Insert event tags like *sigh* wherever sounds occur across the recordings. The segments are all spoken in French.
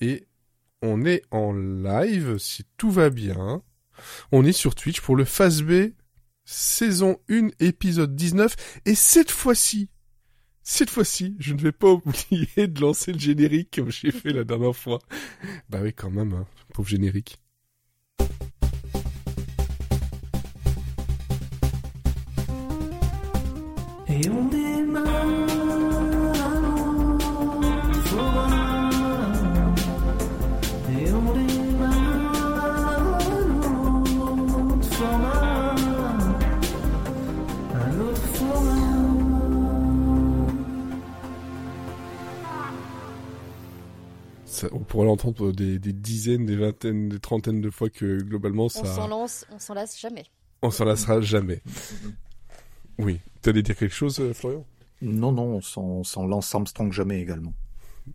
Et on est en live, si tout va bien. On est sur Twitch pour le Phase B, saison 1, épisode 19. Et cette fois-ci, cette fois-ci, je ne vais pas oublier de lancer le générique comme j'ai fait la dernière fois. Bah oui, quand même, hein, pauvre générique. Ça, on pourrait l'entendre des, des dizaines, des vingtaines, des trentaines de fois que globalement On ça... s'en lance, on s'en lasse jamais. On s'en lassera jamais. *laughs* Oui. T'allais dire quelque chose, euh, Florian? Non, non, on s'en- on lance Armstrong jamais également.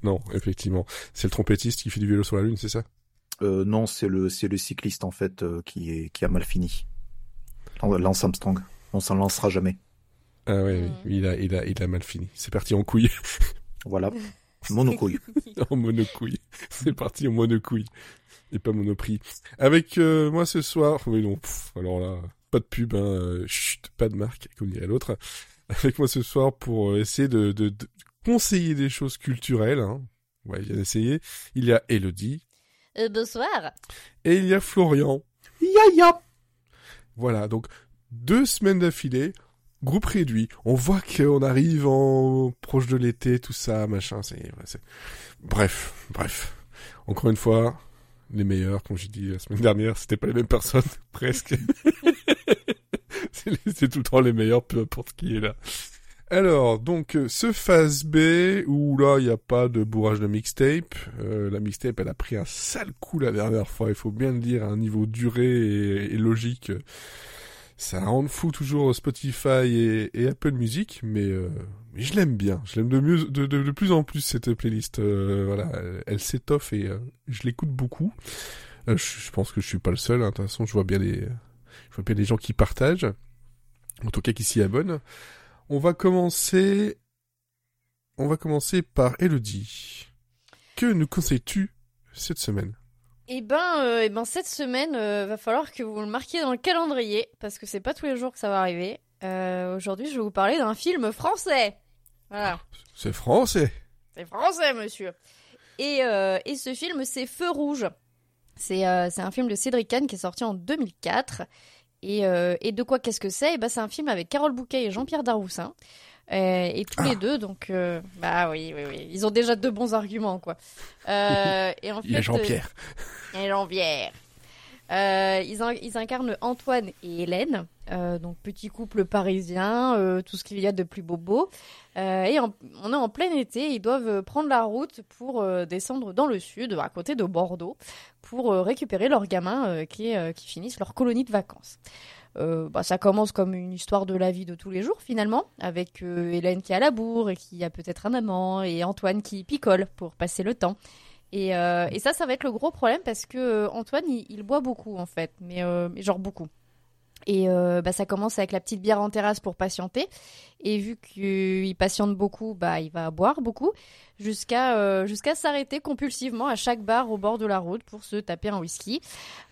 Non, effectivement. C'est le trompettiste qui fait du vélo sur la Lune, c'est ça? Euh, non, c'est le, c'est le cycliste en fait euh, qui, est, qui a mal fini. Lance Armstrong. On s'en lancera jamais. Ah ouais, Mhm. oui, il a, il a, il a mal fini. C'est parti en couille, *laughs* Voilà. *laughs* Monocouille. *laughs* en monocouille. C'est parti en monocouille. Et pas monoprix. Avec euh, moi ce soir, oui non, pff, alors là, pas de pub, hein, euh, chut, pas de marque, comme dirait l'autre. Avec moi ce soir pour euh, essayer de, de, de conseiller des choses culturelles. Hein. Ouais, bien essayé. Il y a Elodie Euh, bonsoir. et il y a Florian. Ya ya Voilà, donc deux semaines d'affilée, groupe réduit. On voit qu'on arrive en proche de l'été, tout ça, machin. C'est, bref, bref. Encore une fois, les meilleurs, comme j'ai dit la semaine dernière, c'était pas les mêmes personnes, *laughs* presque. *laughs* c'est, tout le temps les meilleurs, peu importe qui est là. Alors, donc, euh, ce phase B, où là, il n'y a pas de bourrage de mixtape. Euh, la mixtape, elle a pris un sale coup la dernière fois, il faut bien le dire, à un niveau duré et logique. Ça rend fou toujours Spotify et, Apple Music, mais, euh, mais je l'aime bien. Je l'aime de, mieux, de, plus en plus, cette playlist. Euh, voilà, elle, s'étoffe et euh, je l'écoute beaucoup. Euh, je, je pense que je suis pas le seul, hein. de toute façon, je vois bien les, je vois bien gens qui partagent. En tout cas, qui s'y abonnent. On va commencer, on va commencer par Elodie. Que nous conseilles-tu cette semaine? Eh ben, euh, eh ben cette semaine, euh, va falloir que vous le marquiez dans le calendrier parce que c'est pas tous les jours que ça va arriver. Euh, Aujourd'hui, je vais vous parler d'un film français. Voilà, C'est français. c'est français, monsieur. Et, euh, et ce film, c'est Feu rouge. C'est un film de Cédric Kahn qui est sorti en 2004. Et, euh, et de quoi qu'est-ce que c'est? Eh ben, c'est un film avec Carole Bouquet et Jean-Pierre Daroussin. Euh, et tous les deux, donc, euh, bah oui, oui, oui, ils ont déjà deux bons arguments, quoi. Euh, et en *laughs* Il y a fait, Jean-Pierre. et Jean-Pierre. Euh, ils, in- ils incarnent Antoine et Hélène, euh, donc petit couple parisien, euh, tout ce qu'il y a de plus bobo. Et en- on est en plein été, ils doivent prendre la route pour descendre dans le sud, à côté de Bordeaux, pour récupérer leurs gamins qui, qui finissent leur colonie de vacances. Euh, bah, ça commence comme une histoire de la vie de tous les jours finalement, avec euh, Hélène qui a la bourre et qui a peut-être un amant, et Antoine qui picole pour passer le temps. Et, euh, et ça, ça va être le gros problème parce que Antoine, il, il boit beaucoup en fait, mais genre beaucoup. Et euh, bah, ça commence avec la petite bière en terrasse pour patienter. Et vu qu'il patiente beaucoup, bah, il va boire beaucoup jusqu'à euh, jusqu'à s'arrêter compulsivement à chaque bar au bord de la route pour se taper un whisky.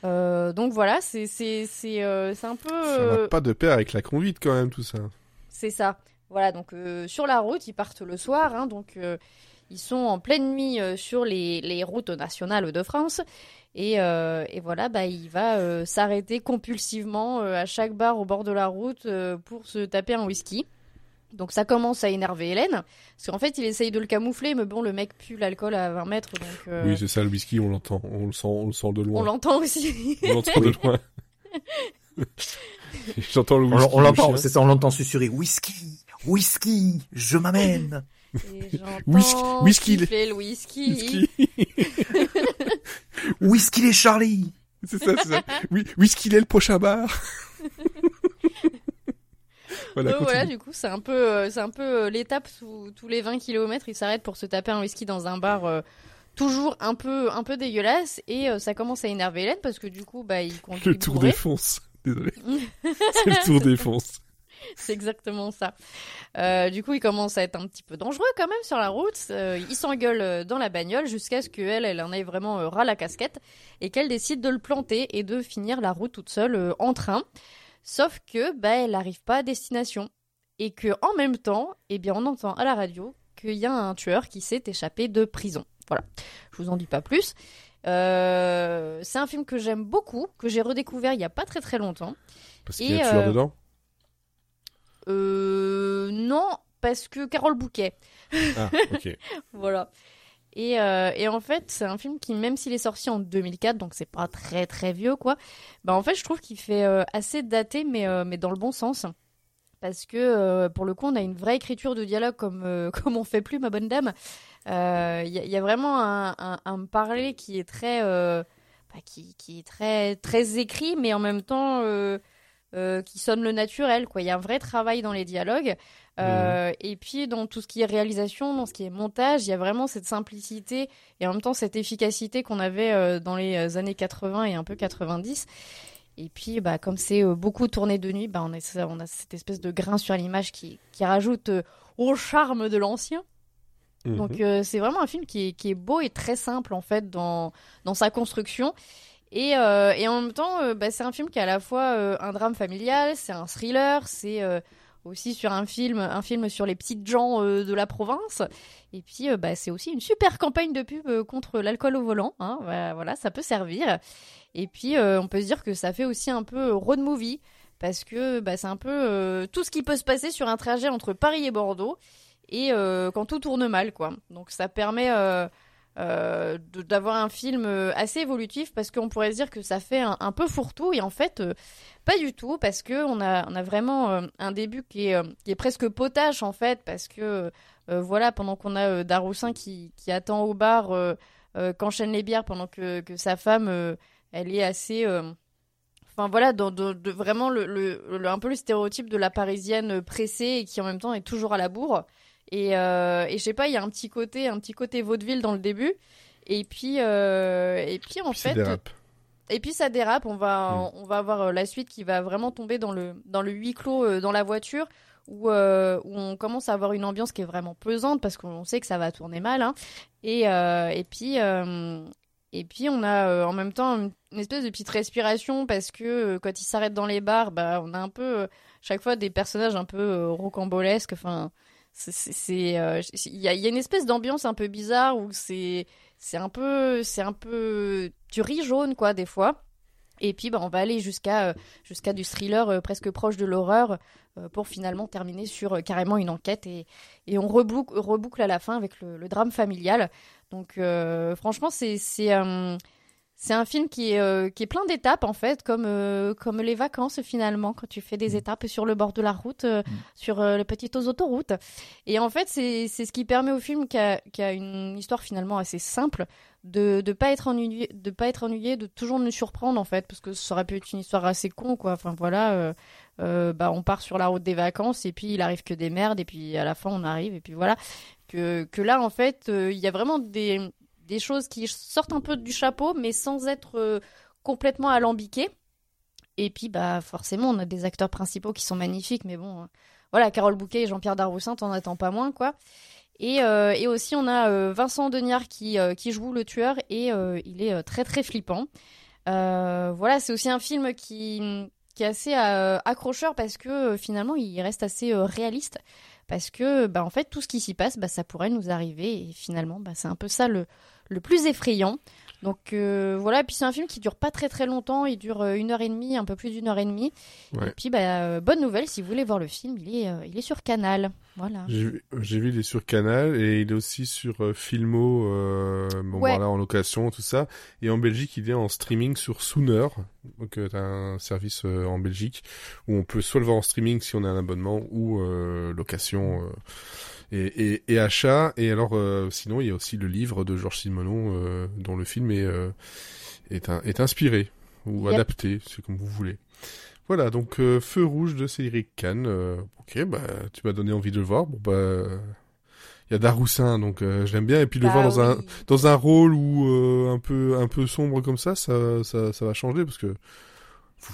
Euh, donc voilà, c'est c'est c'est c'est un peu Ça va pas de pair avec la conduite quand même, tout ça. c'est ça. Voilà, donc sur la route, ils partent le soir, hein, donc ils sont en pleine nuit euh, sur les, les routes nationales de France. Et, euh, et voilà, bah, il va euh, s'arrêter compulsivement euh, à chaque bar au bord de la route euh, pour se taper un whisky. Donc ça commence à énerver Hélène, parce qu'en fait il essaye de le camoufler, mais bon le mec pue l'alcool à 20 mètres, donc euh, Oui, c'est ça, le whisky, on l'entend, on le sent, on le sent de on loin. l'entend aussi. On l'entend de loin. *laughs* J'entends le On, whisky. on le l'entend, c'est ça, on l'entend susurrer. Whisky, whisky, je m'amène. Et *laughs* j'entends Whisky- whisky, le whisky. *laughs* Whisky. Les Charlie. c'est ça, c'est ça. *laughs* Oui, whisky, est le prochain bar. voilà, Donc voilà, du coup, c'est un peu, euh, c'est un peu euh, l'étape où tous les 20 km, il s'arrête pour se taper un whisky dans un bar euh, toujours un peu, un peu dégueulasse. Et euh, ça commence à énerver Hélène parce que du coup, bah, il conduit Le tour bourré. défonce. Désolé. c'est le tour défonce. *laughs* C'est exactement ça. Euh, du coup, il commence à être un petit peu dangereux quand même sur la route. Euh, il s'engueule euh, dans la bagnole jusqu'à ce qu'elle, elle en ait vraiment ras la casquette et qu'elle décide de le planter et de finir la route toute seule en train. Sauf que, bah, elle n'arrive pas à destination et que en même temps, eh bien, on entend à la radio qu'il y a un tueur qui s'est échappé de prison. Voilà. Je vous en dis pas plus. Euh, c'est un film que j'aime beaucoup, que j'ai redécouvert il y a pas très très longtemps. Parce qu'il y a un tueur euh, dedans? Euh, non, parce que Carole Bouquet. Ah, ok. *laughs* Voilà. Et, euh, et en fait, c'est un film qui, même s'il est sorti en 2004, donc c'est pas très très vieux, quoi, bah en fait, je trouve qu'il fait euh, assez daté, mais, euh, mais dans le bon sens. Parce que, pour le coup, on a une vraie écriture de dialogue comme, *laughs* comme on fait plus, ma bonne dame. Il y, a- il y a vraiment un, un, un parler qui est très, bah, qui, qui est très, très écrit, mais en même temps, euh, qui sonne le naturel, quoi. Il y a un vrai travail dans les dialogues. Euh, Et puis dans tout ce qui est réalisation, dans ce qui est montage, il y a vraiment cette simplicité et en même temps cette efficacité qu'on avait euh, dans les années 80 et un peu 90. Et puis bah, comme c'est beaucoup tourné de nuit, bah, on, a, ça- on a cette espèce de grain sur l'image qui, qui rajoute au charme de l'ancien. Mhm. Donc c'est vraiment un film qui est, qui est beau et très simple en fait dans, dans sa construction. Et, euh, et en même temps, euh, bah, c'est un film qui est à la fois euh, un drame familial, c'est un thriller, c'est aussi sur un film, un film sur les petites gens de la province. Et puis, bah, c'est aussi une super campagne de pub contre l'alcool au volant. Hein, Voilà, voilà, ça peut servir. Et puis, on peut se dire que ça fait aussi un peu road movie parce que bah, c'est un peu tout ce qui peut se passer sur un trajet entre Paris et Bordeaux et quand tout tourne mal, quoi. Donc, ça permet euh, d'avoir un film euh, assez évolutif parce qu'on pourrait se dire que ça fait un, peu fourre-tout et en fait euh, pas du tout parce que on a, on a vraiment un début qui est, qui est presque potache en fait parce que voilà pendant qu'on a Daroussin qui, qui attend au bar qu'enchaîne les bières pendant que, que sa femme elle est assez Enfin voilà, vraiment un peu le stéréotype de la parisienne pressée et qui en même temps est toujours à la bourre. Et, euh, et je sais pas, il y a un petit côté, un petit côté vaudeville dans le début. Et puis, euh, et puis en Puis ça fait, dérape. et puis ça dérape. On va, Mm. on va avoir euh, la suite qui va vraiment tomber dans le, dans le huis clos euh, dans la voiture. Où, euh, où on commence à avoir une ambiance qui est vraiment pesante parce qu'on sait que ça va tourner mal. hein. Et, euh, et puis, euh, et puis on a en même temps une, une espèce de petite respiration parce que quand ils s'arrêtent dans les bars, bah, on a un peu chaque fois des personnages un peu rocambolesques. Enfin, euh, il y a, une espèce d'ambiance un peu bizarre où c'est, c'est un peu, c'est un peu, tu ris jaune quoi des fois. Et puis bah, on va aller jusqu'à euh, jusqu'à du thriller euh, presque proche de l'horreur pour finalement terminer sur carrément une enquête et, et on reboucle, reboucle à la fin avec le, drame familial. Donc franchement c'est c'est un film qui est euh, qui est plein d'étapes en fait comme euh, comme les vacances finalement quand tu fais des étapes sur le bord de la route euh, sur euh, les petites autoroutes. Et en fait c'est ce qui permet au film qui a, une histoire finalement assez simple de de pas être ennuyé de pas être ennuyé de toujours nous surprendre en fait parce que ça aurait pu être une histoire assez con quoi. Enfin voilà bah on part sur la route des vacances et puis il arrive que des merdes et puis à la fin on arrive et puis voilà. Que que là en fait il y a vraiment des des choses qui sortent un peu du chapeau mais sans être euh, complètement alambiquées et puis bah forcément on a des acteurs principaux qui sont magnifiques mais bon euh, voilà Carole Bouquet et Jean-Pierre Darroussin t'en attends pas moins quoi et, euh, et aussi, on a Vincent Deniard qui, qui joue le tueur et il est très très flippant. Voilà, c'est aussi un film qui, qui est assez accrocheur parce que finalement, il reste assez réaliste. Parce que, bah, en fait, tout ce qui s'y passe, bah, ça pourrait nous arriver. Et finalement, bah, c'est un peu ça le, le plus effrayant. Donc euh, voilà, et puis c'est un film qui dure pas très très longtemps, il dure euh, une heure et demie, un peu plus d'une heure et demie. Ouais. Et puis bah, euh, bonne nouvelle, si vous voulez voir le film, il est, euh, il est sur Canal. Voilà. J'ai vu- il est sur Canal et il est aussi sur euh, Filmo, bon, Ouais. voilà, en location, tout ça. Et en Belgique, il est en streaming sur Sooner, donc t'as un service en Belgique où on peut soit le voir en streaming si on a un abonnement ou location et, et, et achat. Et alors, euh, sinon, il y a aussi le livre de Georges Simenon euh, dont le film est euh, est, un- est inspiré ou Yep. adapté, c'est comme vous voulez. Voilà, donc euh, Feu rouge de Cédric Kahn. euh, ok, bah tu m'as donné envie de le voir. Bon bah il y a Daroussin, donc euh, je l'aime bien. Et puis le Bah voir dans un dans un rôle où euh, un peu un peu sombre comme ça, ça ça, ça va changer parce que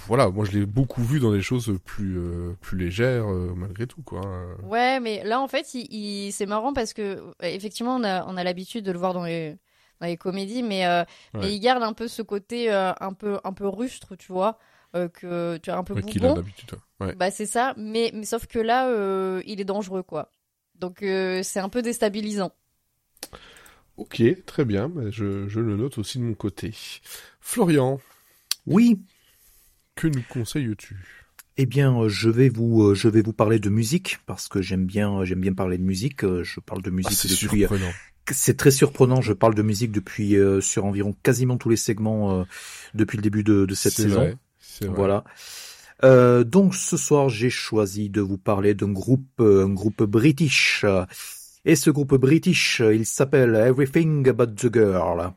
voilà, moi je l'ai beaucoup vu dans des choses plus euh, plus légères euh, malgré tout quoi. Euh, Ouais, mais là, en fait, il, il- c'est marrant parce que, euh, effectivement, on a, on a l'habitude de le voir dans les, dans les comédies, mais, euh, Ouais. mais il garde un peu ce côté euh, un peu, un peu rustre, tu vois, euh, que tu as un peu ouais, qu'il a bougon. d'habitude. ouais. Bah, c'est ça, mais, mais sauf que là, euh, il est dangereux, quoi. Donc, euh, c'est un peu déstabilisant. Ok, très bien, bah, je, je le note aussi de mon côté. Florian, Oui, que nous conseilles-tu? Eh bien, euh, je vais vous, euh, je vais vous parler de musique parce que j'aime bien, j'aime bien parler de musique. Euh, Je parle de Ah, musique C'est depuis. euh, surprenant. C'est très surprenant. Je parle de musique depuis euh, sur environ quasiment tous les segments euh, depuis le début de, de cette saison. vrai. Voilà. Euh, donc ce soir, j'ai choisi de vous parler d'un groupe, euh, un groupe british. Euh, Et ce groupe british, euh, il s'appelle Everything But the Girl.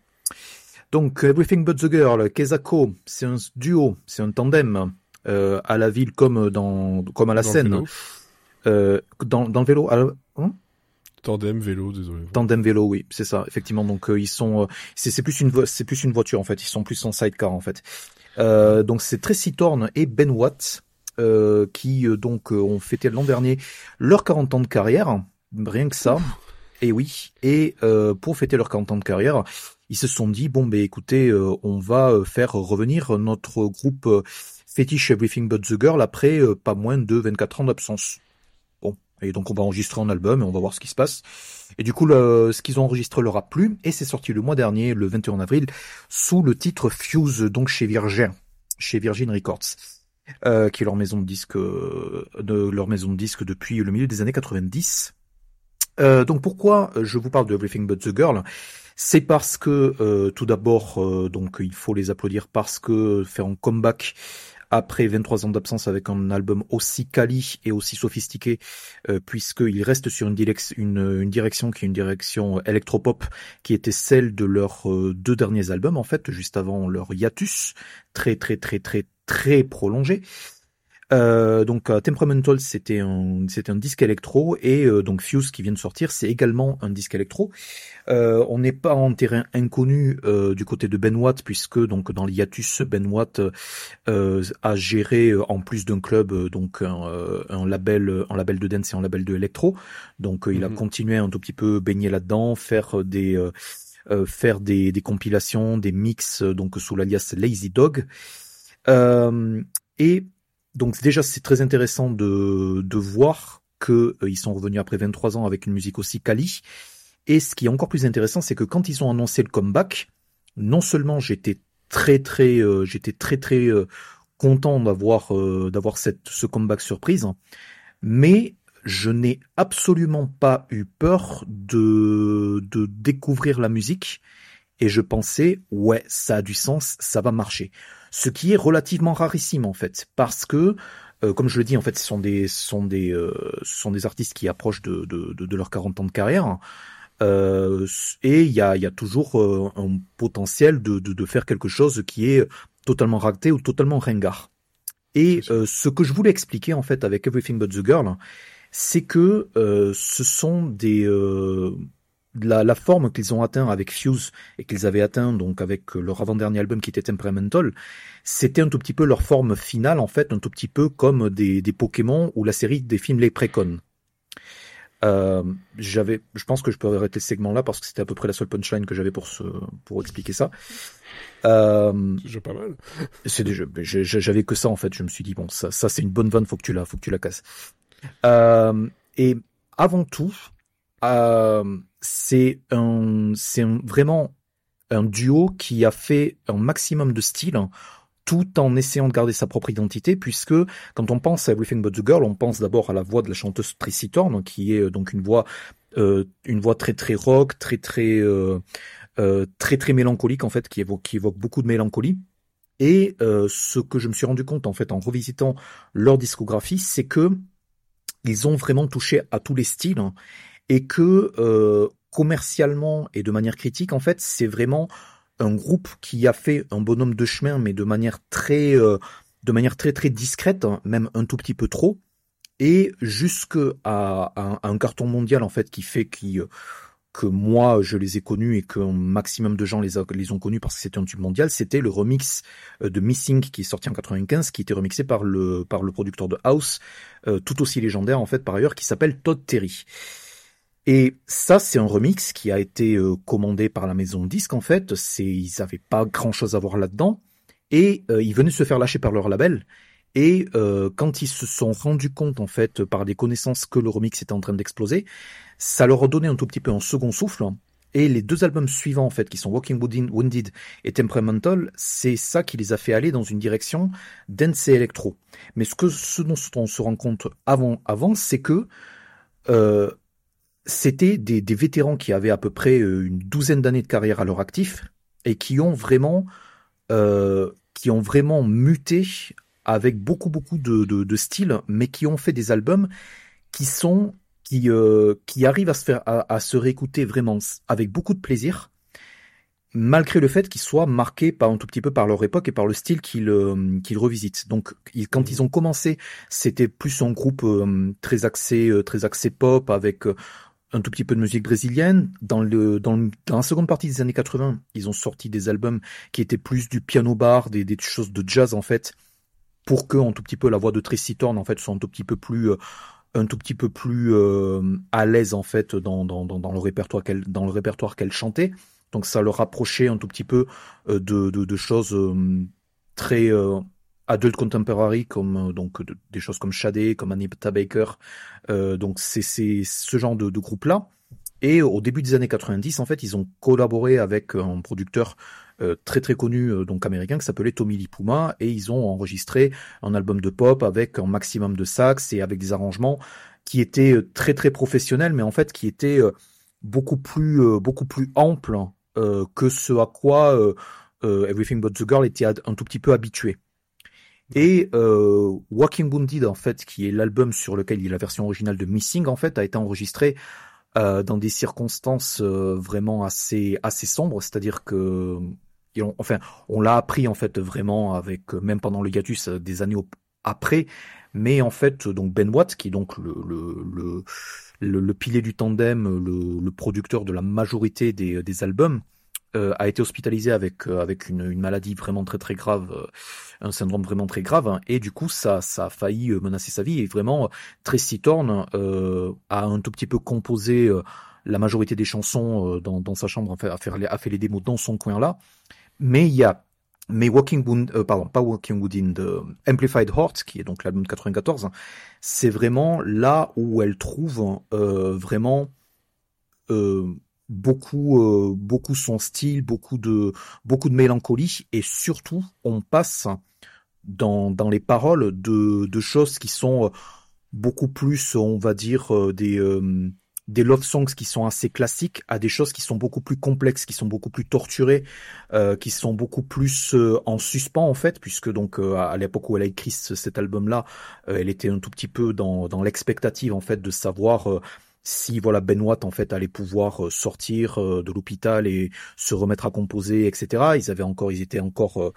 Donc Everything But the Girl, Kezako, c'est un duo, c'est un tandem euh, à la ville comme dans comme à la Dans scène, euh, dans, dans le vélo. à la- hein? Tandem, vélo, désolé. Tandem vélo, oui, c'est ça, effectivement. Donc euh, ils sont, euh, c'est c'est plus une, c'est plus une voiture en fait. Ils sont plus en sidecar en fait. Euh, donc c'est Tracy Thorn et Ben Watt euh, qui euh, donc euh, ont fêté l'an dernier leurs 40 ans de carrière, rien que ça. Et oui. Et euh, pour fêter leurs 40 ans de carrière, ils se sont dit bon ben écoutez, euh, on va euh, faire revenir notre groupe euh, fétiche Everything But the Girl après euh, pas moins de 24 ans d'absence. Bon, et donc on va enregistrer un album et on va voir ce qui se passe. Et du coup, le- ce qu'ils ont enregistré leur a plu et c'est sorti le mois dernier, le 21 avril, sous le titre Fuse, donc chez Virgin, chez Virgin Records, euh, qui est leur maison de disque, euh, de leur maison de disque depuis le milieu des années 90. Euh, donc pourquoi je vous parle de Everything But the Girl? C'est parce que euh, tout d'abord, euh, donc il faut les applaudir parce que faire un comeback après 23 ans d'absence avec un album aussi quali et aussi sophistiqué, euh, puisqu'il reste sur une, une direction qui est une direction électropop, qui était celle de leurs euh, deux derniers albums en fait, juste avant leur hiatus, très très très très très prolongé. Euh, donc euh, Temperamental c'était un c'était un disque électro et euh, donc Fuse qui vient de sortir c'est également un disque électro. Euh, on n'est pas en terrain inconnu euh, du côté de Ben Watt puisque donc dans l'hiatus Ben Watt euh, a géré en plus d'un club donc un, un label un label de dance et un label de électro. Donc il a Mhm. continué un tout petit peu baigner là-dedans, faire des faire des, des compilations, des mix donc sous l'alias Lazy Dog. Euh, et donc déjà c'est très intéressant de, de voir que euh, sont revenus après 23 ans avec une musique aussi quali. Et ce qui est encore plus intéressant, c'est que quand ils ont annoncé le comeback, non seulement j'étais très très euh, j'étais très très euh, content d'avoir euh, d'avoir cette ce comeback surprise, mais je n'ai absolument pas eu peur de de découvrir la musique et je pensais ouais ça a du sens ça va marcher. Ce qui est relativement rarissime en fait parce que euh, comme je le dis en fait ce sont des ce sont des euh, ce sont des artistes qui approchent de de, de, de leurs 40 ans de carrière. Euh, et il y a il y a toujours euh, un potentiel de, de de faire quelque chose qui est totalement raté ou totalement ringard. Et euh, ce que je voulais expliquer en fait avec Everything But the Girl c'est que euh, ce sont des euh, la, la forme qu'ils ont atteint avec Fuse et qu'ils avaient atteint donc avec leur avant-dernier album qui était Temperamental, c'était un tout petit peu leur forme finale en fait, un tout petit peu comme des, des Pokémon ou la série des films Les Précon. Euh, j'avais, je pense que je peux arrêter ce segment-là parce que c'était à peu près la seule punchline que j'avais pour ce, pour expliquer ça. Euh, C'est déjà pas mal. c'est déjà, j'avais que ça en fait. Je me suis dit bon, ça, ça c'est une bonne vanne, faut que tu la, faut que tu la casses. Euh, et avant tout, euh, c'est un, c'est vraiment un duo qui a fait un maximum de style, hein, tout en essayant de garder sa propre identité, puisque quand on pense à Everything But the Girl, on pense d'abord à la voix de la chanteuse Tracy Thorn, qui est euh, donc une voix, euh, une voix très très rock, très très euh, euh, très très mélancolique en fait, qui évoque, qui évoque beaucoup de mélancolie. Et euh, ce que je me suis rendu compte en fait en revisitant leur discographie, c'est que ils ont vraiment touché à tous les styles hein, et que euh, commercialement et de manière critique, en fait, c'est vraiment un groupe qui a fait un bonhomme de chemin, mais de manière très, euh, de manière très très discrète, hein, même un tout petit peu trop, et jusque à, un carton mondial en fait qui fait qui euh, que moi je les ai connus et qu'un maximum de gens les, les ont connus parce que c'était un tube mondial, c'était le remix euh, de Missing qui est sorti en 95, qui était remixé par le par le producteur de House, euh, tout aussi légendaire en fait par ailleurs, qui s'appelle Todd Terry. Et ça, c'est un remix qui a été euh, commandé par la maison disque en fait. C'est ils avaient pas grand chose à voir là-dedans et euh, ils venaient se faire lâcher par leur label. Et euh, quand ils se sont rendus compte en fait par des connaissances que le remix était en train d'exploser, ça leur a donné un tout petit peu un second souffle. Et les deux albums suivants en fait, qui sont Walking Wounded- Wounded et Temperamental, c'est ça qui les a fait aller dans une direction dance et électro. Mais ce que ce dont on se rend compte avant, avant, c'est que euh, c'était des, des vétérans qui avaient à peu près euh, une douzaine d'années de carrière à leur actif et qui ont vraiment euh, qui ont vraiment muté avec beaucoup beaucoup de, de, de styles, mais qui ont fait des albums qui sont qui euh, qui arrivent à se faire à, se réécouter vraiment avec beaucoup de plaisir, malgré le fait qu'ils soient marqués par un tout petit peu par leur époque et par le style qu'ils euh, qu'ils revisitent. Donc ils- quand ils ont commencé, c'était plus un groupe euh, très axé euh, très axé pop avec un tout petit peu de musique brésilienne. Dans le, dans le- dans la seconde partie des années 80, ils ont sorti des albums qui étaient plus du piano bar, des, des choses de jazz en fait, pour que un tout petit peu la voix de Tracy Thorn en fait soit un tout petit peu plus, euh, un tout petit peu plus euh, à l'aise en fait dans, dans, dans, le répertoire qu'elle, dans le répertoire qu'elle chantait. Donc ça leur rapprochait un tout petit peu euh, de, de, de choses euh, très euh, adult contemporary comme euh, donc de- des choses comme Shadé, comme Anita Baker. Euh, donc c'est ce genre de, de groupe là. Et au début des années 90, en fait, ils ont collaboré avec un producteur euh, très très connu euh, donc américain qui s'appelait Tommy Lee Puma et ils ont enregistré un album de pop avec un maximum de sax et avec des arrangements qui étaient euh, très très professionnels mais en fait qui étaient euh, beaucoup plus euh, beaucoup plus amples euh, que ce à quoi euh, euh, Everything But the Girl était un tout petit peu habitué. Et euh, Walking Wounded, en fait, qui est l'album sur lequel il y a la version originale de Missing, en fait, a été enregistré euh, dans des circonstances euh, vraiment assez assez sombres, c'est-à-dire que on- enfin, on l'a appris en fait vraiment avec euh, même pendant le hiatus euh, des années après, mais en fait donc Ben Watt qui est donc le le le, le, le pilier du tandem, le, le producteur de la majorité des, des albums, euh, a été hospitalisé avec euh, avec une, une maladie vraiment très très grave, euh, un syndrome vraiment très grave, hein, et du coup ça ça a failli euh, menacer sa vie. Et vraiment Tracy Thorn euh, a un tout petit peu composé euh, la majorité des chansons dans, dans sa chambre, a fait, les- a fait les démos dans son coin là, mais il y a mais Walking Wound, euh, pardon, pas Walking Wood de Amplified Heart, qui est donc l'album de 94, c'est vraiment là où elle trouve euh, vraiment euh, beaucoup euh, beaucoup son style, beaucoup de beaucoup de mélancolie. Et surtout on passe dans dans les paroles de de choses qui sont euh, beaucoup plus on va dire euh, des euh, des love songs qui sont assez classiques à des choses qui sont beaucoup plus complexes, qui sont beaucoup plus torturées, euh, qui sont beaucoup plus euh, en suspens en fait, puisque donc euh, à l'époque où elle a écrit ce- cet album-là, euh, elle était un tout petit peu dans, dans l'expectative en fait de savoir si voilà Ben Watt en fait allait pouvoir euh, sortir euh, de l'hôpital et se remettre à composer, etc. Ils avaient encore, ils étaient encore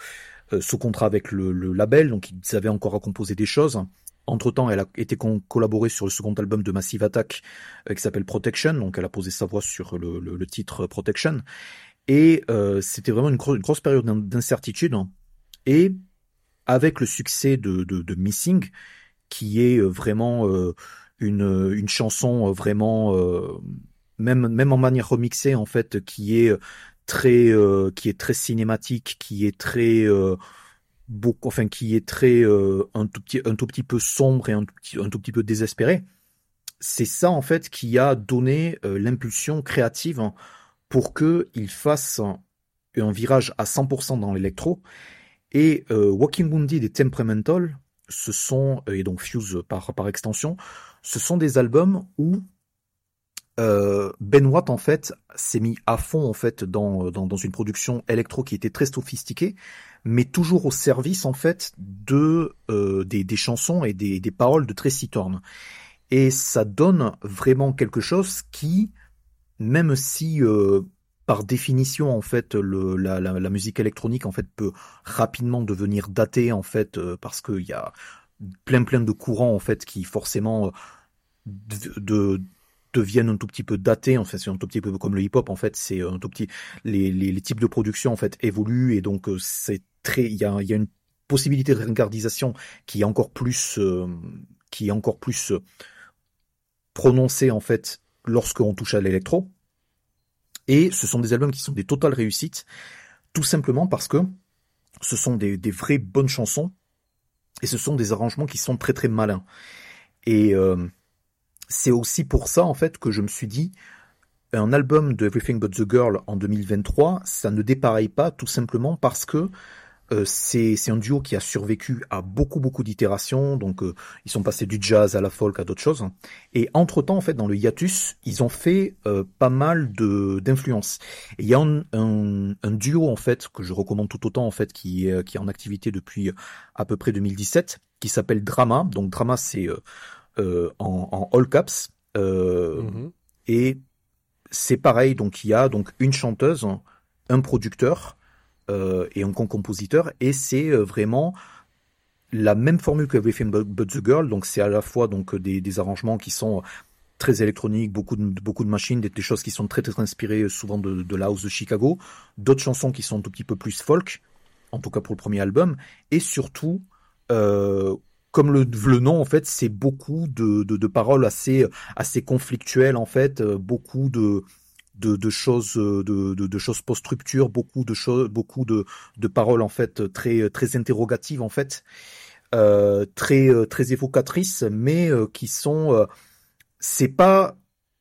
euh, sous contrat avec le, label, donc ils avaient encore à composer des choses. Entre temps, elle a été collaborée sur le second album de Massive Attack qui s'appelle Protection, donc elle a posé sa voix sur le, titre Protection. Et euh, c'était vraiment une, gro- une grosse période d'in- d'incertitude. Et avec le succès de, de, Missing, qui est vraiment euh, une, chanson euh, vraiment, euh, même, même en manière remixée en fait, qui est très, euh, qui est très cinématique, qui est très beaucoup, enfin qui est très un tout petit, un tout petit peu sombre et un tout petit, un tout petit peu désespéré. C'est ça en fait qui a donné l'impulsion créative pour que il fasse un virage à 100% dans l'électro. Et Walking Wounded et Temperamental, ce sont et donc Fuse par par extension, ce sont des albums où euh, Ben Watt en fait s'est mis à fond en fait dans, dans une production électro qui était très sophistiquée, mais toujours au service en fait de euh, des, chansons et des, paroles de Tracy Thorn. Et ça donne vraiment quelque chose qui, même si euh, par définition en fait la musique électronique en fait peut rapidement devenir datée en fait euh, parce qu'il y a plein plein de courants en fait qui forcément euh, de, de deviennent un tout petit peu datés. En fait, c'est un tout petit peu comme le hip-hop. En fait, c'est un tout petit. Les, les, les types de production en fait évoluent et donc euh, c'est très. Il y a, y a une possibilité de ringardisation qui est encore plus, euh, qui est encore plus euh, prononcée en fait lorsqu'on touche à l'électro. Et ce sont des albums qui sont des totales réussites, tout simplement parce que ce sont des, des vraies bonnes chansons et ce sont des arrangements qui sont très très malins. Et euh, c'est aussi pour ça en fait que je me suis dit un album de Everything But the Girl en 2023, ça ne dépareille pas tout simplement parce que euh, c'est c'est un duo qui a survécu à beaucoup beaucoup d'itérations. Donc euh, ils sont passés du jazz à la folk à d'autres choses. Et entre temps en fait dans le hiatus, ils ont fait euh, pas mal de d'influences. Il y a un, un, un duo en fait que je recommande tout autant en fait qui est qui est en activité depuis à peu près 2017 qui s'appelle Drama. Donc Drama c'est euh, euh, en, en all caps euh, Mhm. et c'est pareil. Donc il y a donc une chanteuse, un producteur euh, et un compositeur et c'est euh, vraiment la même formule que Everything But, the Girl. Donc c'est à la fois donc des, arrangements qui sont très électroniques, beaucoup de, beaucoup de machines, des, choses qui sont très très inspirées euh, souvent de, de la house de Chicago, d'autres chansons qui sont un tout petit peu plus folk, en tout cas pour le premier album, et surtout euh, comme le, nom en fait, c'est beaucoup de, de, de paroles assez assez conflictuelles en fait, euh, beaucoup de de, de choses euh, de, de, de choses post-rupture, beaucoup de choses, beaucoup de, de paroles en fait très très interrogatives en fait, euh, très euh, très évocatrices, mais euh, qui sont euh, c'est pas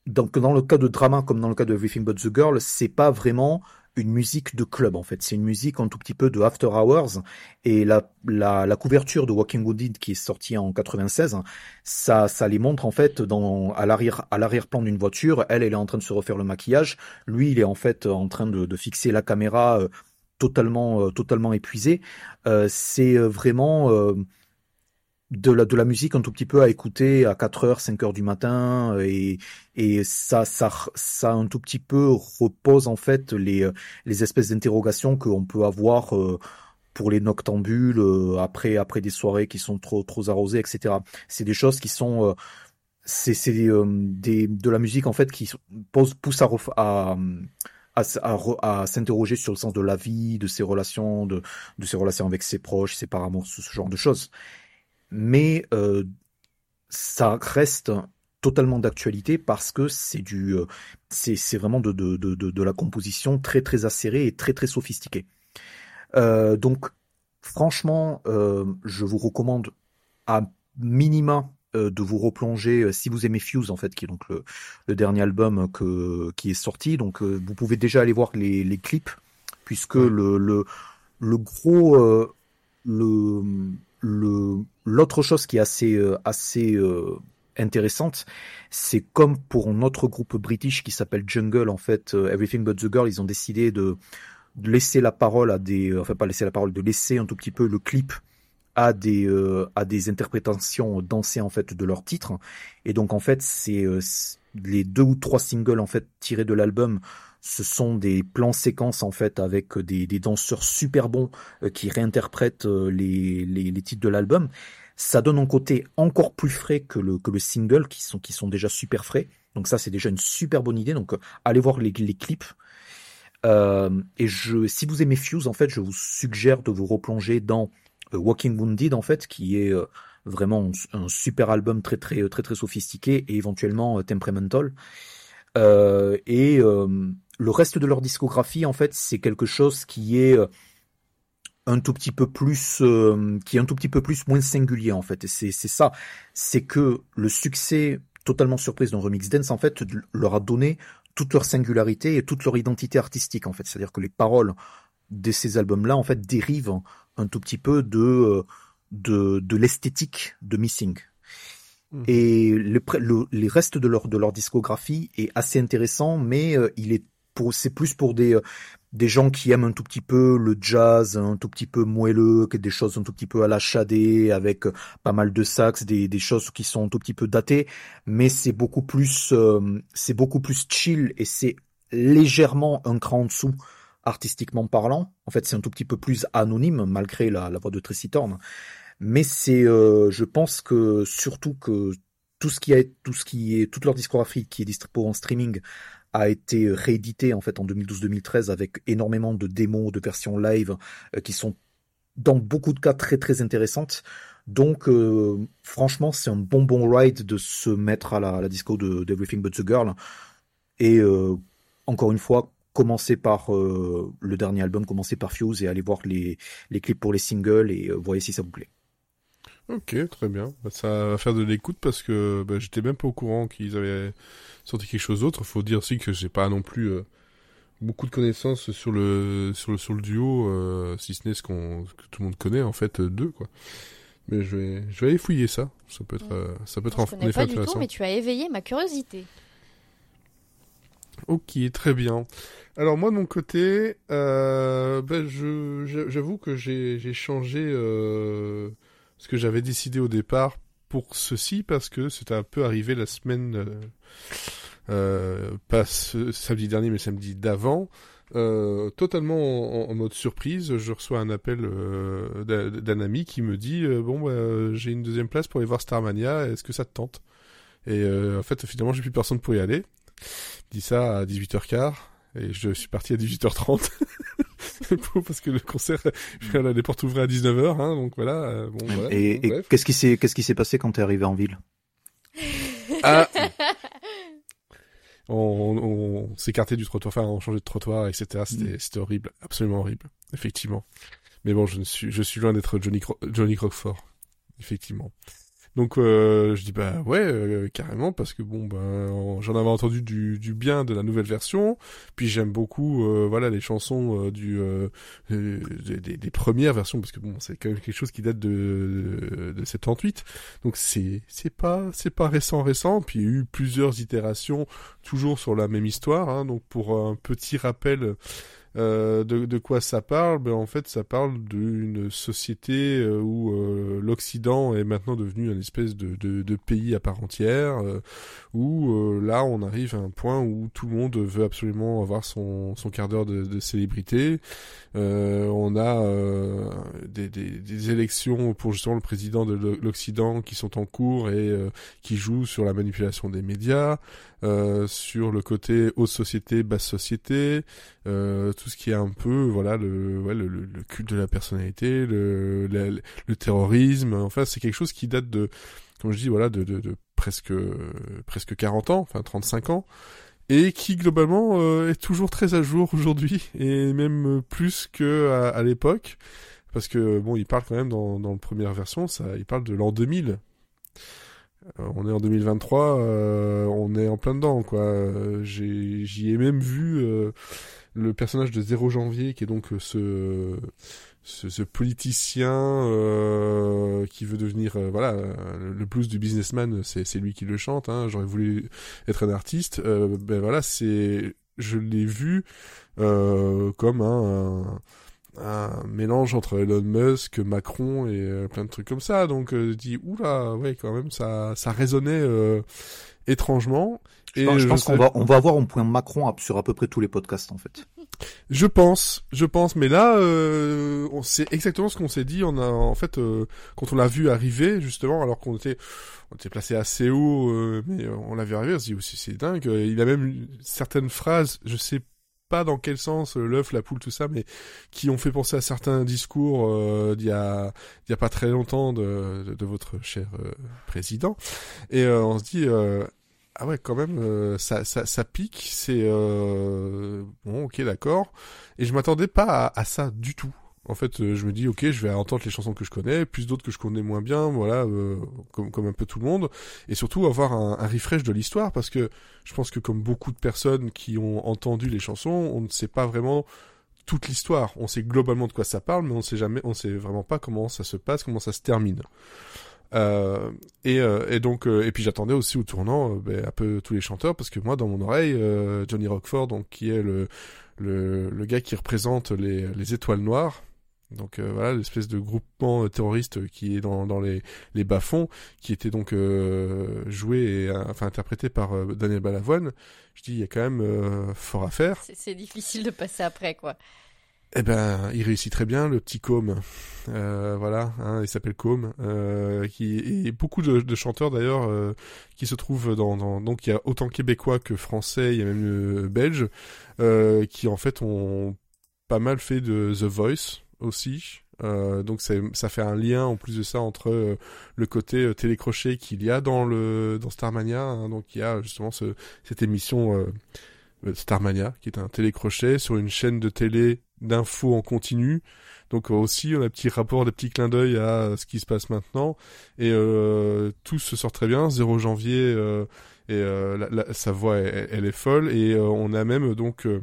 donc dans le cas de drama comme dans le cas de Everything But the Girl, c'est pas vraiment une musique de club en fait, c'est une musique un tout petit peu de after hours. Et la la, la couverture de Walking Wounded qui est sortie en 96, ça ça les montre en fait dans à l'arrière à l'arrière-plan d'une voiture, elle elle est en train de se refaire le maquillage, lui il est en fait en train de, de fixer la caméra euh, totalement euh, totalement épuisé. Euh, c'est euh, vraiment euh, de la de la musique un tout petit peu à écouter à 4 heures, 5 heures du matin et et ça ça ça un tout petit peu repose en fait les euh, les espèces d'interrogations qu'on peut avoir euh, pour les noctambules euh, après après des soirées qui sont trop trop arrosées etc. C'est des choses qui sont euh, c'est c'est euh, des de la musique en fait qui pose pousse à ref- à à, s'interroger sur le sens de la vie, de ses relations, de, de ses relations avec ses proches, ses parents, ce genre de choses mais euh, ça reste totalement d'actualité parce que c'est du euh, c'est c'est vraiment de, de de de la composition très très acérée et très très sophistiquée. Euh, donc franchement, euh, je vous recommande à minima euh, de vous replonger euh, si vous aimez Fuse en fait qui est donc le, le dernier album que qui est sorti donc euh, vous pouvez déjà aller voir les, les clips puisque le le le gros euh, le l'autre chose qui est assez euh, assez euh, intéressante c'est comme pour notre groupe british qui s'appelle Jungle en fait euh, Everything But the Girl ils ont décidé de, laisser la parole à des enfin pas laisser la parole de laisser un tout petit peu le clip à des euh, à des interprétations dansées en fait de leur titre et donc en fait c'est euh, les deux ou trois singles en fait tirés de l'album ce sont des plans séquences en fait avec des, des danseurs super bons euh, qui réinterprètent euh, les, les, les titres de l'album. Ça donne un côté encore plus frais que le que le single qui sont qui sont déjà super frais. Donc ça c'est déjà une super bonne idée. Donc euh, allez voir les, les clips. Euh, et je si vous aimez Fuse en fait je vous suggère de vous replonger dans euh, Walking Wounded en fait qui est euh, vraiment un, super album très très très très sophistiqué et éventuellement euh, temperamental euh, et euh, le reste de leur discographie en fait c'est quelque chose qui est euh, un tout petit peu plus euh, qui est un tout petit peu plus moins singulier en fait. Et c'est ça. C'est que le succès totalement surprise d'un remix dance en fait leur a donné toute leur singularité et toute leur identité artistique en fait. C'est-à-dire que les paroles de ces albums là en fait dérivent un tout petit peu de de, de l'esthétique de Missing Mhm. et le, pré- le- les restes de leur de leur discographie est assez intéressant mais euh, il est pour c'est plus pour des euh, des gens qui aiment un tout petit peu le jazz un tout petit peu moelleux des choses un tout petit peu à la Shadé avec euh, pas mal de sax des des choses qui sont un tout petit peu datées. Mais c'est beaucoup plus euh, c'est beaucoup plus chill et c'est légèrement un cran en dessous artistiquement parlant. En fait c'est un tout petit peu plus anonyme malgré la, la voix de Tracy Thorn mais c'est euh, je pense que surtout que tout ce qui a, tout ce qui est, toute leur discographie qui est distribuée en streaming a été réédité en fait en 2012-2013 avec énormément de démos, de versions live euh, qui sont dans beaucoup de cas très très intéressantes. Donc euh, franchement, c'est un bon bon ride de se mettre à la, disco de d'Everything But the Girl. Et euh, encore une fois, commencez par euh, le dernier album, commencez par Fuse et allez voir les, clips pour les singles et voyez si ça vous plaît. Ok, très bien. Bah, ça va faire de l'écoute parce que bah, j'étais même pas au courant qu'ils avaient sorti quelque chose d'autre. Faut dire aussi que j'ai pas non plus euh, beaucoup de connaissances sur le sur le sur le duo, euh, si ce n'est ce qu'on que tout le monde connaît en fait euh, d'eux quoi. Mais je vais je vais aller fouiller ça. Ça peut être ça peut être Je en effet pas du tout, mais tu as éveillé ma curiosité. Ok, très bien. Alors moi de mon côté, ben, je j'a- j'avoue que j'ai j'ai changé ce que j'avais décidé au départ pour ceci parce que c'était un peu arrivé la semaine, euh, euh, pas samedi dernier mais samedi d'avant. Euh, totalement en, mode surprise, je reçois un appel d'un ami qui me dit bon bah, j'ai une deuxième place pour aller voir Starmania, est-ce que ça te tente? Et en fait finalement j'ai plus personne pour y aller. Il dit ça à 18h15 et je suis parti à 18h30 Pour- *laughs* *laughs* parce que le concert voilà, les portes ouvraient à 19h hein, donc voilà euh, bon voilà, et bon, et bref. qu'est-ce qui s'est qu'est-ce qui s'est passé quand t'es arrivé en ville? Ah. *laughs* on, on, on s'écartait du trottoir enfin on changeait de trottoir etc c'était c'était horrible absolument horrible effectivement. Mais bon je ne suis je suis loin d'être Johnny Cro- Johnny Crockford effectivement donc euh, je dis bah ouais euh, carrément parce que bon ben j'en avais entendu du, du bien de la nouvelle version. Puis j'aime beaucoup euh, voilà les chansons euh, du euh, des, des- des premières versions parce que bon c'est quand même quelque chose qui date de de 78 donc c'est c'est pas c'est pas récent récent. Puis il y a eu plusieurs itérations toujours sur la même histoire hein, donc pour un petit rappel euh, de, de quoi ça parle? Ben en fait ça parle d'une société euh, où euh, l'Occident est maintenant devenu une espèce de, de, pays à part entière où là on arrive à un point où tout le monde veut absolument avoir son, son quart d'heure de, célébrité. On a des, des, élections pour justement le président de l'O- l'Occident qui sont en cours et qui jouent sur la manipulation des médias sur le côté haute société, basse société, tout ce qui est un peu, voilà, le, le, culte de la personnalité, le, le, terrorisme. Enfin, c'est quelque chose qui date de, comme je dis, voilà, de, de, presque, presque 40 ans, enfin 35 ans, et qui globalement euh, est toujours très à jour aujourd'hui, et même plus que à, l'époque. Parce que bon, il parle quand même dans, dans la première version, ça, il parle de l'an 2000. Euh, on est en 2023, euh, on est en plein dedans, quoi. J'y ai même vu le personnage de Zéro Janvier, qui est donc euh, ce, ce, politicien euh, qui veut devenir, euh, voilà, euh, le blues du businessman, c'est lui qui le chante. Hein, J'aurais voulu être un artiste. Ben voilà, c'est, je l'ai vu comme un, mélange entre Elon Musk, Macron et plein de trucs comme ça. Donc euh, je oula, ouais quand même ça ça résonnait étrangement. Je pense, je pense qu'on va on va avoir un point Macron sur à peu près tous les podcasts en fait. Je pense, je pense, mais là, euh, on sait exactement ce qu'on s'est dit. On a, en fait, euh, quand on l'a vu arriver, justement, alors qu'on était, on était placé assez haut, euh, mais on l'a vu arriver, on s'est dit, aussi c'est dingue. Il a même certaines phrases, je sais pas dans quel sens, euh, l'œuf, la poule, tout ça, mais qui ont fait penser à certains discours euh, d'il y a, d'il y a pas très longtemps de, de, de votre cher euh, président. Et euh, on se dit, euh, ah ouais, quand même, euh, ça, ça, ça pique. C'est euh, bon, ok, d'accord. Et je m'attendais pas à, à ça du tout. En fait, euh, je me dis, ok, je vais entendre les chansons que je connais, plus d'autres que je connais moins bien, voilà, euh, comme, comme un peu tout le monde, et surtout avoir un, un refresh de l'histoire, parce que je pense que comme beaucoup de personnes qui ont entendu les chansons, on ne sait pas vraiment toute l'histoire. On sait globalement de quoi ça parle, mais on sait jamais, on sait vraiment pas comment ça se passe, comment ça se termine. Euh, et, euh, et donc euh, et puis j'attendais aussi au tournant ben, un peu tous les chanteurs parce que moi dans mon oreille Johnny Rockford donc qui est le le, gars qui représente les, les étoiles noires donc voilà l'espèce de groupement terroriste qui est dans, dans les, les bas-fonds qui était donc joué et enfin interprété par Daniel Balavoine je dis il y a quand même fort à faire C'est difficile de passer après, quoi. Eh ben, il réussit très bien, le petit Com. Euh, voilà, hein, il s'appelle Com. Euh, qui et beaucoup de, chanteurs d'ailleurs euh, qui se trouvent dans, dans donc il y a autant québécois que français, il y a même euh, belges euh, qui en fait ont pas mal fait de The Voice aussi. Euh, donc ça fait un lien en plus de ça entre le côté télécrochet qu'il y a dans le dans Starmania. hein. donc il y a justement ce, cette émission Starmania qui est un télécrochet sur une chaîne de télé d'infos en continu. Donc euh, aussi on a un petit rapport, des petits clins d'œil à euh, ce qui se passe maintenant et euh, tout se sort très bien. 0 janvier euh, et euh, sa voix elle, est folle et euh, on a même donc euh,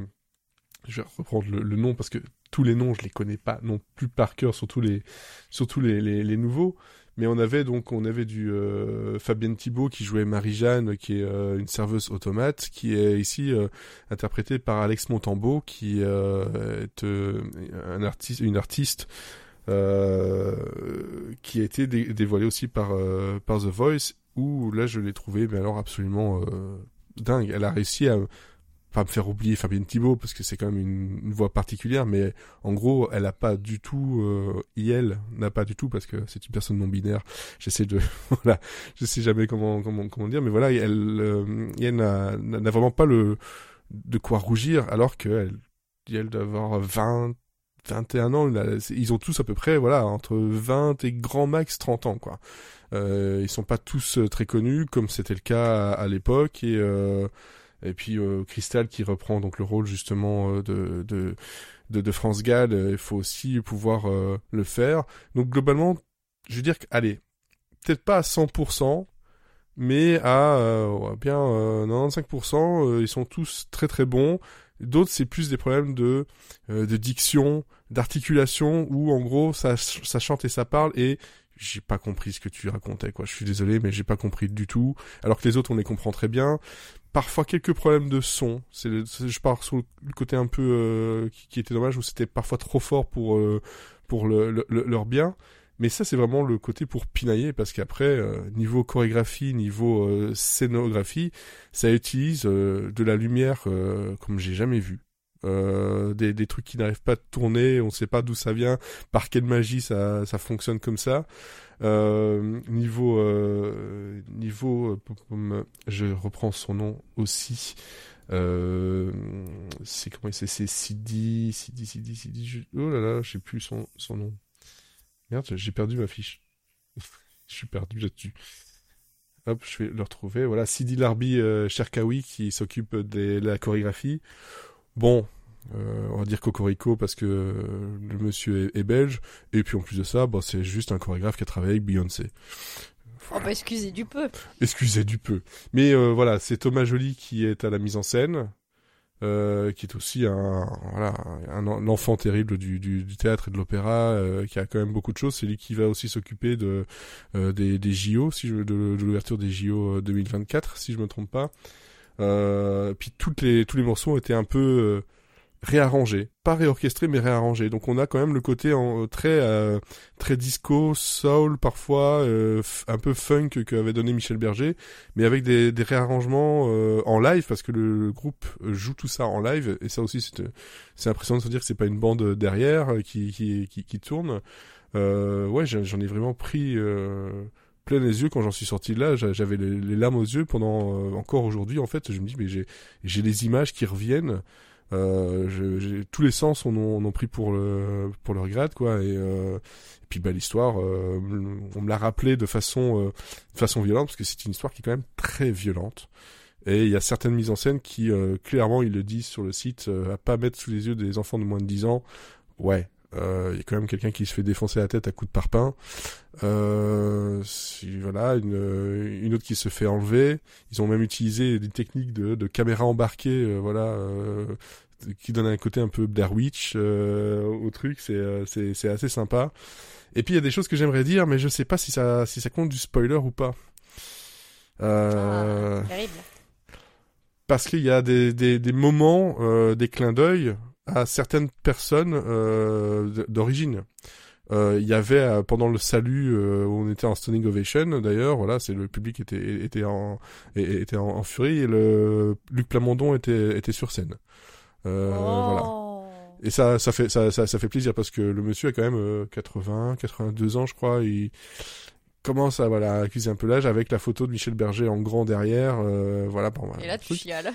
je vais reprendre le, nom parce que tous les noms je les connais pas non plus par cœur surtout les surtout les nouveaux mais on avait donc on avait du euh, Fabienne Thibault qui jouait Marie-Jeanne qui est euh, une serveuse automate qui est ici euh, interprétée par Alex Montambeau qui est un artiste une artiste qui a été dé- dévoilée aussi par par The Voice où là je l'ai trouvée mais alors absolument dingue. Elle a réussi à pas me faire oublier Fabienne Thibault parce que c'est quand même une, une voix particulière mais en gros elle a pas du tout euh, IL n'a pas du tout parce que c'est une personne non binaire j'essaie de *laughs* voilà je sais jamais comment comment comment dire mais voilà elle euh, IL n'a n'a vraiment pas le de quoi rougir alors que elle doit avoir 20 21 ans ils ont tous à peu près voilà entre 20 et grand max 30 ans quoi. Euh, ils sont pas tous euh, très connus comme c'était le cas à, à l'époque et euh, et puis euh, Crystal qui reprend donc le rôle justement euh, de, de, de, de France Gall, euh, il faut aussi pouvoir euh, le faire. Donc globalement, je veux dire que, allez, peut-être pas à 100%, mais à euh, bien euh, 95%, euh, ils sont tous très très bons. D'autres, c'est plus des problèmes de, de diction, d'articulation, où en gros, ça, ça chante et ça parle, et j'ai pas compris ce que tu racontais, quoi. Je suis désolé, mais j'ai pas compris du tout. Alors que les autres, on les comprend très bien parfois quelques problèmes de son. C'est je pars sur le côté un peu euh, qui, qui était dommage où c'était parfois trop fort pour euh, pour le- le- leur bien. Mais ça c'est vraiment le côté pour pinailler parce qu'après euh, niveau chorégraphie, niveau euh, scénographie, ça utilise euh, de la lumière euh, comme j'ai jamais vu. Euh, des, des trucs qui n'arrivent pas à tourner, on sait pas d'où ça vient, par quelle magie ça, ça fonctionne comme ça. Euh, niveau euh, niveau euh, je reprends son nom aussi. Euh, c'est comment c'est c'est Sidi Sidi Sidi Sidi oh là là je sais plus son son nom. Merde j'ai perdu ma fiche. *laughs* Je suis perdu là-dessus. Hop je vais le retrouver. Voilà Sidi Larbi euh, Cherkaoui qui s'occupe de la chorégraphie bon euh, on va dire Cocorico parce que euh, le monsieur est, est belge et puis en plus de ça, bah, c'est juste un chorégraphe qui a travaillé avec Beyoncé. Oh bah excusez du peu. Excusez du peu. Mais euh, voilà, c'est Thomas Joly qui est à la mise en scène, euh, qui est aussi un voilà un, un enfant terrible du, du, du théâtre et de l'opéra, euh, qui a quand même beaucoup de choses. C'est lui qui va aussi s'occuper de euh, des, des JO, si je, de, de l'ouverture des JO 2024, si je me trompe pas. Euh, puis toutes les tous les morceaux ont été un peu euh, réarrangés, pas réorchestrés mais réarrangés. Donc on a quand même le côté en, très euh, très disco, soul parfois, euh, un peu funk qu'avait donné Michel Berger, mais avec des, des réarrangements euh, en live parce que le, le groupe joue tout ça en live et ça aussi c'est c'est impressionnant de se dire que c'est pas une bande derrière euh, qui qui qui, qui tourne. Euh, ouais, j'en ai vraiment pris euh, plein les yeux quand j'en suis sorti de là. J'a- J'avais les, les larmes aux yeux pendant euh, encore aujourd'hui en fait. Je me dis mais j'ai j'ai les images qui reviennent. Euh, je- tous les sens en ont, en ont pris pour le pour leur grade quoi et, euh, et puis bah l'histoire euh, on me l'a rappelé de façon euh, de façon violente parce que c'est une histoire qui est quand même très violente et il y a certaines mises en scène qui euh, clairement ils le disent sur le site à pas mettre sous les yeux des enfants de moins de 10 ans ouais euh, il y a quand même quelqu'un qui se fait défoncer la tête à coups de parpaing. Euh, si- voilà une, une autre qui se fait enlever. Ils ont même utilisé des techniques de, de caméra embarquée euh, voilà euh, qui donne un côté un peu Blair Witch euh, au truc. C'est euh, c'est c'est assez sympa. Et puis il y a des choses que j'aimerais dire mais je sais pas si ça si ça compte du spoiler ou pas. Euh, Ah, terrible. parce qu'il y a des, des, des moments, euh, des clins d'œil à certaines personnes euh, d'origine. Euh, Il y avait euh, pendant le salut où on était en standing ovation d'ailleurs, voilà, c'est le public était était en était en, en furie et le Luc Plamondon était était sur scène. Euh, oh. Voilà. Et ça, ça fait, ça, ça, ça fait plaisir parce que le monsieur a quand même euh, 80, 82 ans, je crois. Il commence à voilà accuser un peu l'âge avec la photo de Michel Berger en grand derrière. euh, voilà, bon, voilà, Et là, tu chiales.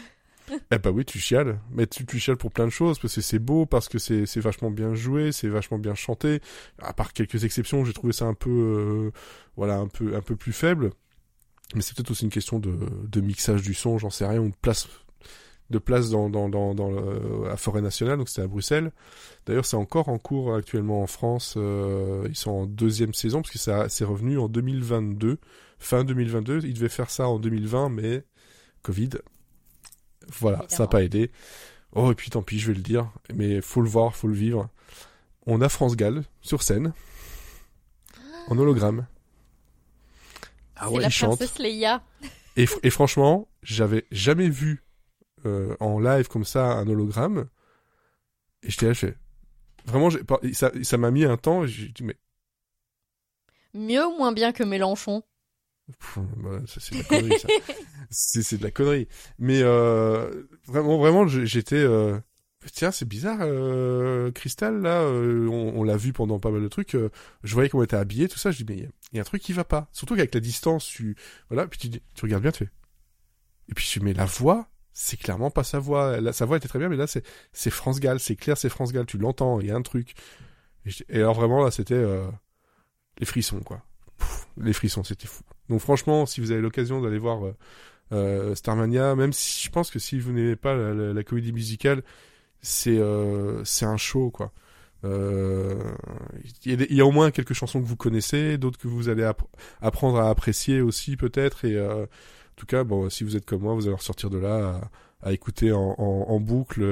Eh bah oui, tu chiales. Mais tu, tu chiales pour plein de choses, parce que c'est beau, parce que c'est vachement bien joué, c'est vachement bien chanté. À part quelques exceptions, j'ai trouvé ça un peu, euh, voilà, un peu, un peu plus faible. Mais c'est peut-être aussi une question de, mixage du son, j'en sais rien, ou de place, de place dans, à Forêt Nationale, donc c'était à Bruxelles. D'ailleurs, c'est encore en cours actuellement en France. euh, ils sont en deuxième saison, parce que ça, c'est revenu en 2022, fin 2022. Ils devaient faire ça en 2020, mais Covid. Voilà, ça n'a pas aidé. Oh, et puis tant pis, je vais le dire, mais faut le voir, faut le vivre. On a France Gall sur scène, en hologramme. Ah ouais, la il chante. Leia. *laughs* Et, et franchement, j'avais jamais vu euh, en live comme ça un hologramme. Et j'étais là, je fais... Vraiment, ça m'a mis un temps. J'ai dit, mais Mieux ou moins bien que Mélenchon? Bah, c'est de la connerie, ça. *laughs* c'est, de la connerie. Mais euh, vraiment, vraiment, j'étais... euh, Tiens, c'est bizarre, euh, Crystal, là, euh, on, on l'a vu pendant pas mal de trucs. euh, je voyais comment elle était habillée, tout ça. Je dis, mais il y y, a un truc qui va pas. Surtout qu'avec la distance, tu... Voilà, puis tu, tu regardes bien, tu fais... Et puis dis, mais la voix, c'est clairement pas sa voix. La- sa voix était très bien, mais là, c'est, c'est France Gall. C'est clair, c'est France Gall. Tu l'entends, il y a un truc. Et, alors vraiment, là, c'était euh, les frissons, quoi. Pff, les frissons, c'était fou. Donc franchement, si vous avez l'occasion d'aller voir euh, euh, Starmania, même si je pense que si vous n'aimez pas la, comédie musicale, c'est euh, c'est un show quoi. Il y, a au moins quelques chansons que vous connaissez, d'autres que vous allez app- apprendre à apprécier aussi peut-être. Et en tout cas, bon, si vous êtes comme moi, vous allez ressortir de là à, écouter en, boucle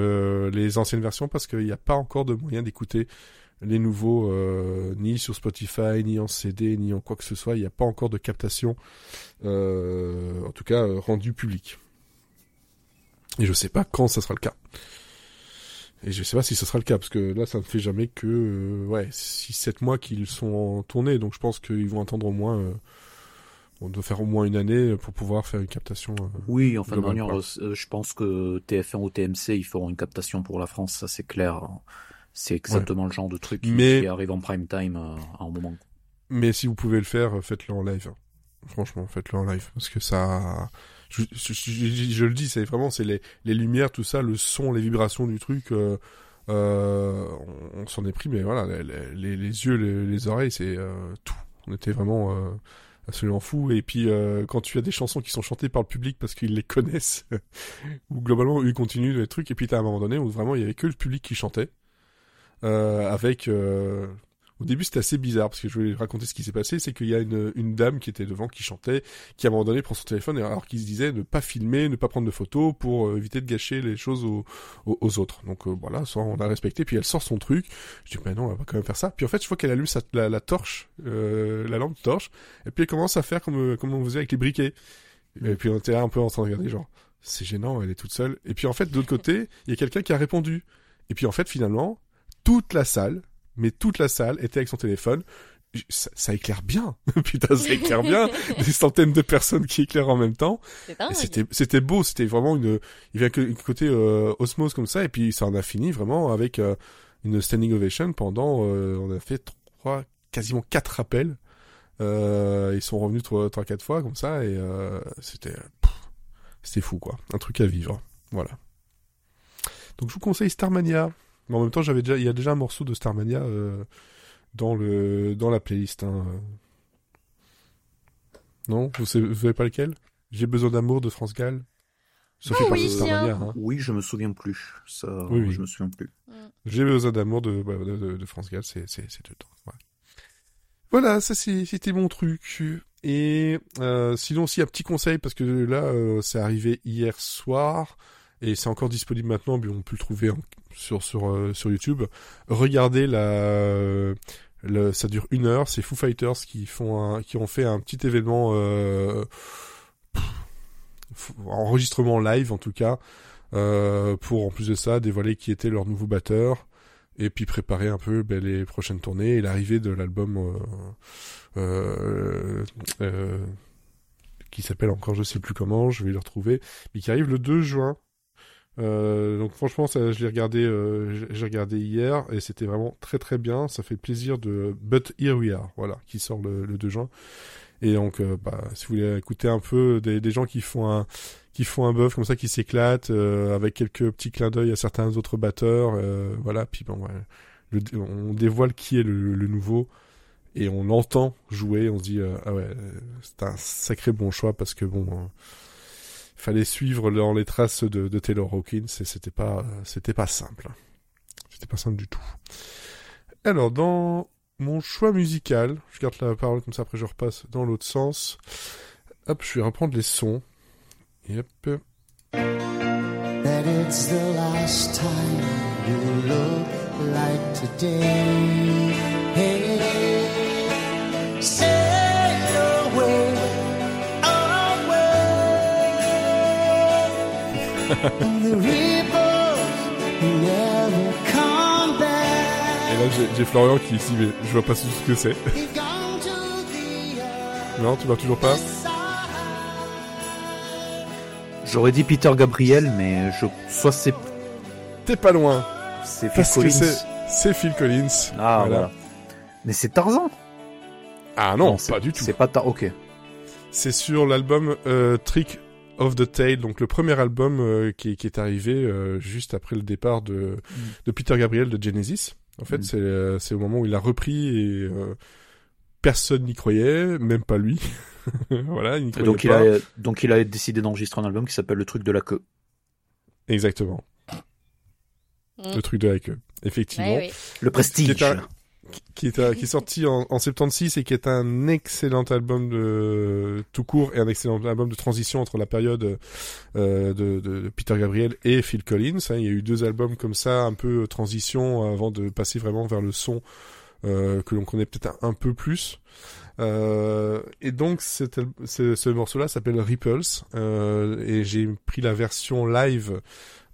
les anciennes versions parce qu'il n'y a pas encore de moyen d'écouter les nouveaux euh, ni sur Spotify, ni en CD, ni en quoi que ce soit. Il n'y a pas encore de captation, euh, en tout cas euh, rendue publique. Et je sais pas quand ça sera le cas. Et je sais pas si ce sera le cas, parce que là, ça ne fait jamais que euh, ouais, 6-7 mois qu'ils sont en tournée, donc je pense qu'ils vont attendre au moins... euh, on doit faire au moins une année pour pouvoir faire une captation. euh. Oui, enfin, de manière, je pense que TF1 ou TMC, ils feront une captation pour la France, ça c'est clair. C'est exactement le genre de truc qui, Mais- qui arrive en prime time euh, à un moment. Mais si vous pouvez le faire, euh, faites-le en live. Franchement, faites-le en live, parce que ça... Je, je- je- je- je le dis, c'est vraiment c'est les, les lumières, tout ça, le son, les vibrations du truc. euh, euh, on, on s'en est pris, mais voilà, les, les, les yeux, les, les oreilles, c'est euh, tout. On était vraiment absolument fous. Et puis euh, quand tu as des chansons qui sont chantées par le public parce qu'ils les connaissent, *laughs* ou globalement ils continuent les trucs, et puis t'as un moment donné où vraiment il y avait que le public qui chantait, avec euh, au début, c'était assez bizarre parce que je vais raconter ce qui s'est passé. C'est qu'il y a une, une dame qui était devant, qui chantait, qui à un moment donné prend son téléphone alors qu'il se disait ne pas filmer, ne pas prendre de photos pour euh, éviter de gâcher les choses aux, aux, autres. Donc euh, voilà, ça, on a respecté. Puis elle sort son truc. Je dis mais non, on va quand même faire ça. Puis en fait, je vois qu'elle allume sa, la, la torche, euh, la lampe torche, et puis elle commence à faire comme, euh, comme on faisait avec les briquets. Et puis on était là un peu en train de regarder genre c'est gênant, elle est toute seule. Et puis en fait, de l'autre côté, il y a quelqu'un qui a répondu. Et puis en fait, finalement, toute la salle, mais toute la salle était avec son téléphone. Ça, ça éclaire bien. *laughs* Putain, ça éclaire bien. *laughs* Des centaines de personnes qui éclairent en même temps. C'était, c'était beau. C'était vraiment une, il y avait que- un côté euh, osmose comme ça. Et puis ça en a fini vraiment avec euh, une standing ovation pendant, euh, on a fait trois, quasiment quatre rappels. Euh, ils sont revenus trois, trois, quatre fois comme ça et euh, c'était, c'était fou quoi. Un truc à vivre. Voilà. Donc je vous conseille Starmania. Mais en même temps, j'avais déjà, il y a déjà un morceau de Starmania euh, dans le, dans la playlist. Hein. Non, vous savez, vous savez pas lequel? J'ai besoin d'amour de France Gall. Ça fait Ah partie oui, de Starmania. Hein. Oui, je me souviens plus. Ça, Oui, oui. je me souviens plus. J'ai besoin d'amour de, bah, de, de, de France Gall, c'est, c'est, c'est dedans. Voilà, voilà ça c'est, c'était mon truc. Et euh, sinon aussi un petit conseil parce que là euh, c'est arrivé hier soir et c'est encore disponible maintenant, mais on peut le trouver sur sur euh, sur YouTube. Regardez la le, ça dure une heure. C'est Foo Fighters qui font un, qui ont fait un petit événement euh, enregistrement live en tout cas euh, pour en plus de ça dévoiler qui était leur nouveau batteur et puis préparer un peu ben, les prochaines tournées et l'arrivée de l'album euh, euh, euh, qui s'appelle encore je sais plus comment, je vais le retrouver, mais qui arrive le 2 juin. Euh, donc franchement, ça, je l'ai regardé, euh, j'ai- regardé hier et c'était vraiment très très bien. Ça fait plaisir de But Here We Are, voilà, qui sort le, le 2 juin. Et donc, euh, bah, si vous voulez écouter un peu des, des gens qui font un qui font un buff comme ça, qui s'éclatent euh, avec quelques petits clins d'œil à certains autres batteurs, voilà. Puis bon, ouais, on dévoile qui est le, le nouveau et on l'entend jouer. On se dit ah ouais, c'est un sacré bon choix parce que bon. Fallait suivre dans les traces de, Taylor Hawkins et c'était pas c'était pas simple. C'était pas simple du tout. Alors dans mon choix musical, je garde la parole comme ça après je repasse dans l'autre sens. Hop, je vais reprendre les sons. That it's the last time you look like today. Et là j'ai Florian qui ici mais je vois pas ce que c'est. *laughs* Non, tu vois toujours pas. J'aurais dit Peter Gabriel, mais je soit c'est T'es pas loin. c'est Phil Collins. c'est Phil Collins. Ah Voilà. voilà. Mais c'est Tarzan. Ah non, c'est- pas du tout. C'est pas Tarzan. Ok. C'est sur l'album euh, Trick of the Tail, donc le premier album euh, qui, qui est arrivé euh, juste après le départ de, de Peter Gabriel de Genesis. En fait, Mm. c'est euh, c'est au moment où il a repris et euh, personne n'y croyait, même pas lui. *laughs* voilà, il croyait donc il pas. a donc il a décidé d'enregistrer un album qui s'appelle Le truc de la queue. Exactement, Mm. le truc de la queue. Effectivement. Ouais, oui. Le prestige. Qui est un- qui est, un- qui est sorti en, en 76 et qui est un excellent album de tout court et un excellent album de transition entre la période euh, de, de Peter Gabriel et Phil Collins. hein. Il y a eu deux albums comme ça, un peu transition avant de passer vraiment vers le son euh, que l'on connaît peut-être un, peu plus. Euh, et donc cet ce, ce morceau-là s'appelle Ripples euh, et j'ai pris la version live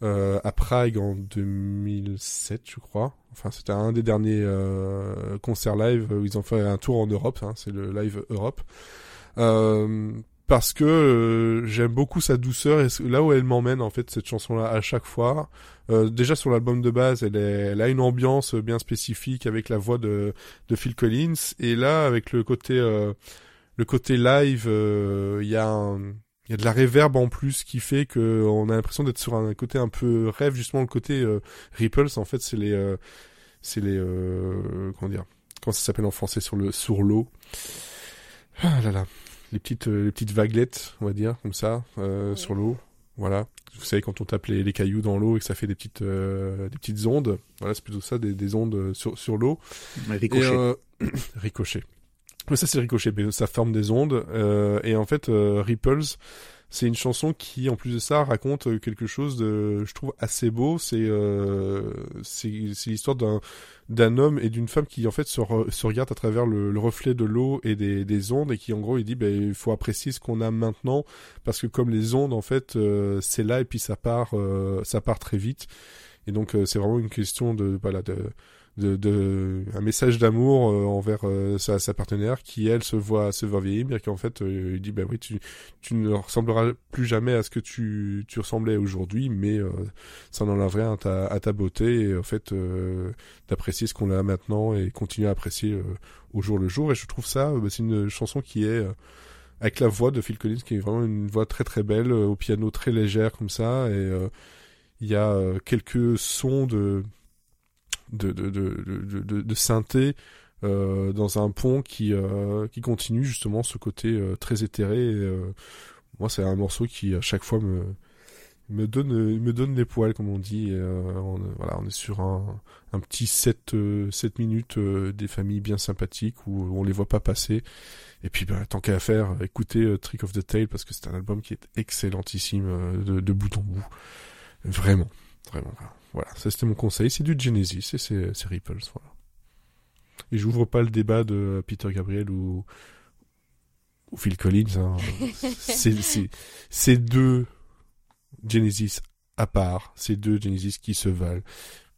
euh, à Prague en 2007, je crois. Enfin, c'était un des derniers euh, concerts live où ils ont fait un tour en Europe. hein, c'est le live Europe. Euh, parce que euh, j'aime beaucoup sa douceur et là où elle m'emmène en fait cette chanson-là à chaque fois. Déjà sur l'album de base, elle, a une ambiance bien spécifique avec la voix de, Phil Collins et là avec le côté le côté live, il y a un, il y a de la réverb en plus qui fait que on a l'impression d'être sur un côté un peu rêve justement le côté euh, ripples en fait c'est les euh, c'est les euh, comment dire comment ça s'appelle en français sur le sur l'eau. Ah là là. Les petites euh, les petites vaguelettes on va dire comme ça euh, sur l'eau. Voilà. Vous savez quand on tape les, les cailloux dans l'eau et que ça fait des petites euh, des petites ondes. Voilà c'est plutôt ça des, des ondes sur sur l'eau. Ricochet. et, euh, *coughs* ricochet. Mais ça c'est ricochet, ça forme des ondes. euh, et en fait, euh, Ripples, c'est une chanson qui, en plus de ça, raconte euh, quelque chose de, je trouve, assez beau. C'est euh, l'histoire d'un homme et d'une femme qui en fait se, se regardent à travers le, le reflet de l'eau et des, des ondes et qui en gros il dit ben il faut apprécier ce qu'on a maintenant parce que comme les ondes en fait c'est là et puis ça part ça part très vite et donc c'est vraiment une question de voilà de de, de un message d'amour euh, envers euh, sa, sa partenaire qui elle se voit se voit vieillir mais qui en fait euh, il dit bah oui tu tu ne ressembleras plus jamais à ce que tu tu ressemblais aujourd'hui mais ça n'enlève rien à ta à ta beauté et en fait d'apprécier ce qu'on a maintenant et continuer à apprécier au jour le jour. Et je trouve ça bah, c'est une chanson qui est avec la voix de Phil Collins qui est vraiment une voix très très belle au piano très légère comme ça et il y a quelques sons de de, synthé euh, dans un pont qui, euh, qui continue justement ce côté euh, très éthéré. Moi, c'est un morceau qui à chaque fois me me donne me donne les poils comme on dit. On, voilà, on est sur un, petit 7, euh, 7 minutes des familles bien sympathiques où on les voit pas passer. Et puis, bah, tant qu'à faire, écoutez Trick of the Tail parce que c'est un album qui est excellentissime de, de bout en bout. Vraiment, vraiment. Voilà, ça c'était mon conseil. C'est du Genesis et c'est Ripples. Voilà. Et j'ouvre pas le débat de Peter Gabriel ou, ou Phil Collins. Hein. *laughs* c'est deux Genesis à part. C'est deux Genesis qui se valent.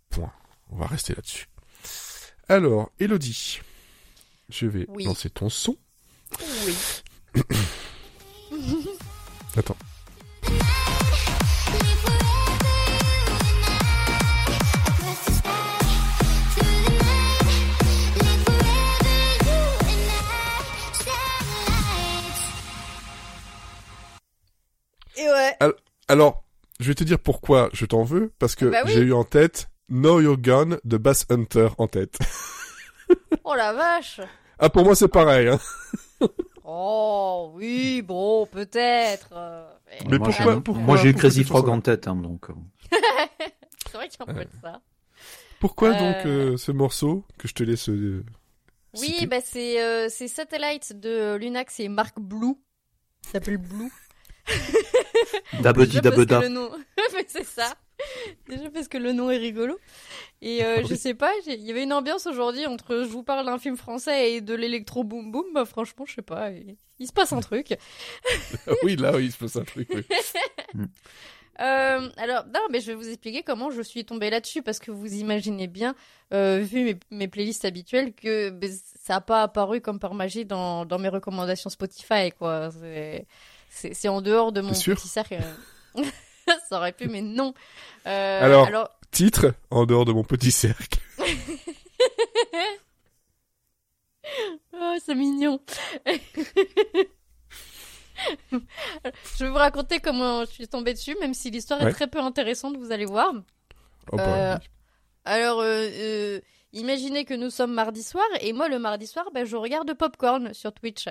Point. On va rester là-dessus. Alors, Elodie, je vais Oui. lancer ton son. Oui. *coughs* Attends. *coughs* Alors, je vais te dire pourquoi je t'en veux, parce que Bah oui. j'ai eu en tête Know Your Gun de Bass Hunter en tête. *laughs* Oh la vache ah, pour moi, c'est pareil. Hein. Oh oui, bon, peut-être. euh, Mais moi, pourquoi- Moi, j'ai eu Crazy Frog en tête, hein, donc. euh. *laughs* C'est vrai qu'il y a un peu de ça. Pourquoi Euh. donc euh, ce morceau que je te laisse euh, Oui, bah c'est euh, c'est Satellite de Lunax et Marc Blue. Ça s'appelle Blue. *laughs* *laughs* Dabedi dabeda. *laughs* c'est ça. Déjà parce que le nom est rigolo. Et euh, je Oui. sais pas, il y avait une ambiance aujourd'hui entre je vous parle d'un film français et de l'électro boom boom. Bah franchement, je sais pas, il, il se passe un truc. Oui, là, oui, il se passe un truc. oui. *laughs* Euh, alors, non, mais je vais vous expliquer comment je suis tombée là-dessus parce que vous imaginez bien, euh, vu mes, mes playlists habituelles, que ben, ça n'a pas apparu comme par magie dans, dans mes recommandations Spotify, quoi. C'est- en dehors de mon sûr petit cercle. *laughs* ça aurait pu, mais non. Euh, Alors- alors Titre, en dehors de mon petit cercle. *laughs* Oh, c'est mignon. *laughs* je vais vous raconter comment je suis tombée dessus, même si l'histoire Ouais. est très peu intéressante, vous allez voir. Oh, bah, Euh, Alors, euh, euh, imaginez que nous sommes mardi soir, et moi, le mardi soir, ben, je regarde Popcorn sur Twitch.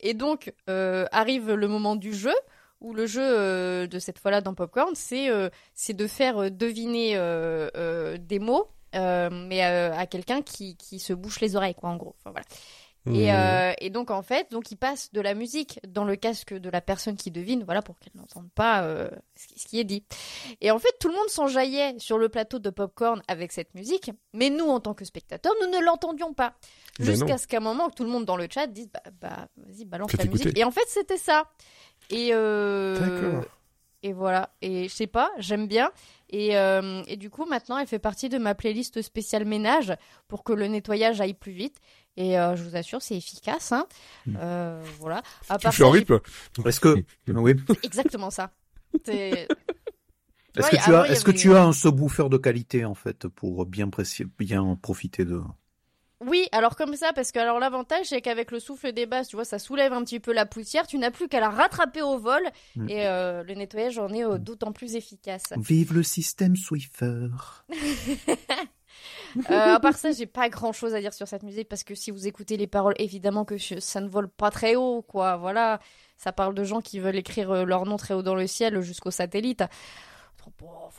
Et donc, euh, arrive le moment du jeu, où le jeu euh, de cette fois-là dans Popcorn, c'est euh, de faire deviner des mots, mais à quelqu'un qui, qui se bouche les oreilles, quoi, en gros. Enfin, voilà. Et, euh, et donc en fait, donc il passe de la musique dans le casque de la personne qui devine, voilà pour qu'elle n'entende pas euh, ce, qui, est dit. Et en fait, tout le monde s'enjaillait sur le plateau de popcorn avec cette musique, mais nous en tant que spectateurs, nous ne l'entendions pas. Ben. Jusqu'à ce qu'à un moment, que tout le monde dans le chat dise bah, bah vas-y balance la musique. Et en fait, c'était ça. Et euh, et voilà. Et je sais pas, j'aime bien. Et, euh, et du coup, maintenant, elle fait partie de ma playlist spéciale ménage pour que le nettoyage aille plus vite. Et euh, je vous assure, c'est efficace. Hein. Mm. Euh, voilà. À Tu part j'ai- rythme. Est-ce que, oui. Exactement ça. C'est- *laughs* Est-ce Ouais, que tu as, est-ce que avait- tu as un subwoofer de qualité, en fait, pour bien précier, bien profiter de. Oui, alors comme ça, parce que alors l'avantage c'est qu'avec le souffle des basses, tu vois, ça soulève un petit peu la poussière. Tu n'as plus qu'à la rattraper au vol Mm. et euh, le nettoyage en est euh, d'autant plus efficace. Vive le système Swiffer. *laughs* Euh, à part ça, j'ai pas grand chose à dire sur cette musique parce que si vous écoutez les paroles, évidemment que ça ne vole pas très haut, quoi. Voilà, ça parle de gens qui veulent écrire euh, leur nom très haut dans le ciel jusqu'au satellite.